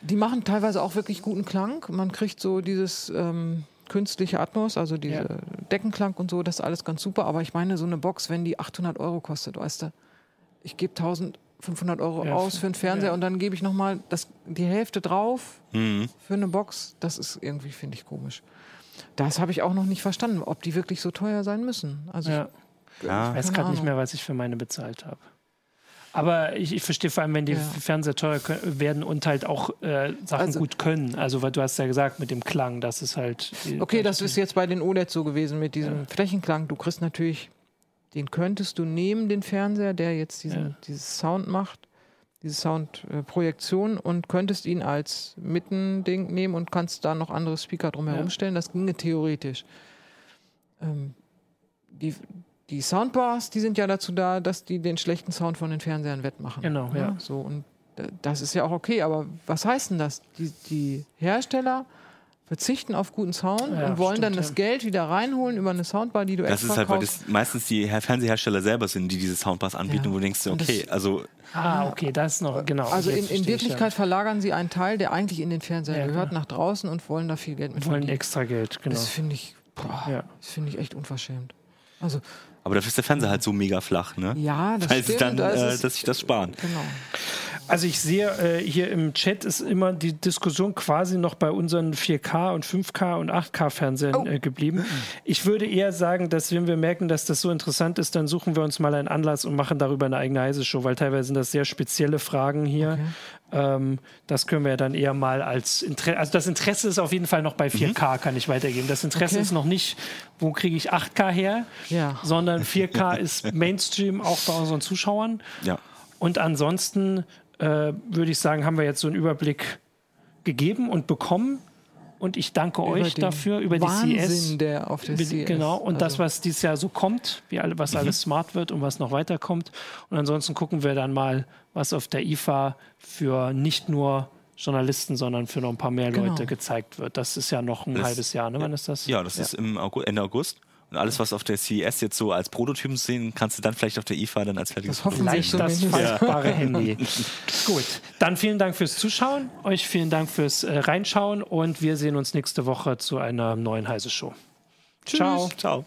Speaker 2: die machen teilweise auch wirklich guten Klang. Man kriegt so dieses ähm, künstliche Atmos, also diese
Speaker 1: Ja.
Speaker 2: Deckenklang und so, das ist alles ganz super. Aber ich meine, so eine Box, wenn die 800 Euro kostet, weißt du, ich gebe 1500 Euro
Speaker 1: Ja,
Speaker 2: aus für einen Fernseher
Speaker 1: ja.
Speaker 2: und dann gebe ich nochmal die Hälfte drauf
Speaker 3: Mhm.
Speaker 2: für eine Box. Das ist irgendwie, finde ich, komisch. Das habe ich auch noch nicht verstanden, ob die wirklich so teuer sein müssen. Also
Speaker 1: ja.
Speaker 3: Ja.
Speaker 1: Ich weiß gerade nicht mehr, was ich für meine bezahlt habe. Aber ich, ich verstehe vor allem, wenn die
Speaker 2: Ja.
Speaker 1: Fernseher teurer kö- werden und halt auch äh, Sachen
Speaker 2: Also-
Speaker 1: gut können. Also, weil du hast ja gesagt, mit dem Klang, das ist halt.
Speaker 2: Okay, das ist jetzt bei den OLED so gewesen mit diesem Flächenklang. Du kriegst natürlich, den könntest du neben den Fernseher, der jetzt diesen,
Speaker 1: Ja.
Speaker 2: dieses Sound macht, diese Soundprojektion und könntest ihn als Mittending nehmen und kannst da noch andere Speaker drumherum
Speaker 1: Ja.
Speaker 2: stellen. Das ginge theoretisch. Ähm, die, die Soundbars, die sind ja dazu da, dass die den schlechten Sound von den Fernsehern wettmachen.
Speaker 1: Genau, ja.
Speaker 2: So, und das ist ja auch okay, aber was heißt denn das? Die, die Hersteller verzichten auf guten Sound
Speaker 1: Ja,
Speaker 2: und wollen dann
Speaker 1: stimmt,
Speaker 2: das
Speaker 1: ja.
Speaker 2: Geld wieder reinholen über eine Soundbar, die du
Speaker 3: Das
Speaker 2: extra
Speaker 3: ist halt, weil das meistens die Her- Fernsehersteller selber sind, die diese Soundbars anbieten,
Speaker 2: Ja.
Speaker 3: wo du denkst,
Speaker 2: Und das-
Speaker 3: okay, also
Speaker 1: Ah, okay, das ist noch, genau.
Speaker 2: Also in, in Wirklichkeit verlagern sie einen Teil, der eigentlich in den Fernseher
Speaker 1: Ja,
Speaker 2: gehört,
Speaker 1: klar.
Speaker 2: nach draußen und wollen da viel Geld mit
Speaker 1: ja. wollen
Speaker 2: verdienen.
Speaker 1: extra Geld, genau.
Speaker 2: Das finde ich, boah,
Speaker 1: Ja.
Speaker 2: das finde ich echt unverschämt. Also
Speaker 3: aber dafür ist der Fernseher halt so mega flach, ne?
Speaker 2: ja, das
Speaker 3: Weil sie
Speaker 2: stimmt.
Speaker 3: dann,
Speaker 2: also
Speaker 3: äh,
Speaker 2: es-
Speaker 3: dass sich das sparen.
Speaker 2: genau.
Speaker 1: Also ich sehe äh, hier im Chat ist immer die Diskussion quasi noch bei unseren 4K und 5K und 8K Fernsehern
Speaker 2: Oh.
Speaker 1: äh, geblieben. Ich würde eher sagen, dass wenn wir merken, dass das so interessant ist, dann suchen wir uns mal einen Anlass und machen darüber eine eigene heiße Show, weil teilweise sind das sehr spezielle Fragen hier. Ähm, das können wir ja dann eher mal als Interesse, also das Interesse ist auf jeden Fall noch bei 4K, kann ich weitergeben. Das Interesse
Speaker 2: Okay.
Speaker 1: ist noch nicht, wo kriege ich 8K her,
Speaker 2: Ja.
Speaker 1: sondern 4K ist Mainstream auch bei unseren Zuschauern.
Speaker 3: Ja.
Speaker 1: Und ansonsten äh, würde ich sagen, haben wir jetzt so einen Überblick gegeben und bekommen. Und ich danke euch
Speaker 2: den
Speaker 1: dafür über die
Speaker 2: Wahnsinn,
Speaker 1: CS.
Speaker 2: der auf der
Speaker 1: Über
Speaker 2: CS.
Speaker 1: die- Genau, und das,
Speaker 2: also,
Speaker 1: was dieses Jahr so kommt, wie alle, was alles smart wird und was noch weiterkommt. Und ansonsten gucken wir dann mal, was auf der IFA für nicht nur Journalisten, sondern für noch ein paar mehr
Speaker 2: Genau.
Speaker 1: Leute gezeigt wird. Das ist ja noch ein
Speaker 3: Das-
Speaker 1: halbes Jahr, ne? Wann ist das?
Speaker 3: Ja, das ist im August, Ende August. Und alles, was auf der CES jetzt so als Prototypen sehen, kannst du dann vielleicht auf der IFA dann als fertiges
Speaker 2: Das hoffen
Speaker 3: Produkt
Speaker 2: wir
Speaker 1: Leicht das faltbare Handy. Gut, dann vielen Dank fürs Zuschauen, euch vielen Dank fürs äh, Reinschauen und wir sehen uns nächste Woche zu einer neuen Heise Show. Ciao.
Speaker 3: Ciao.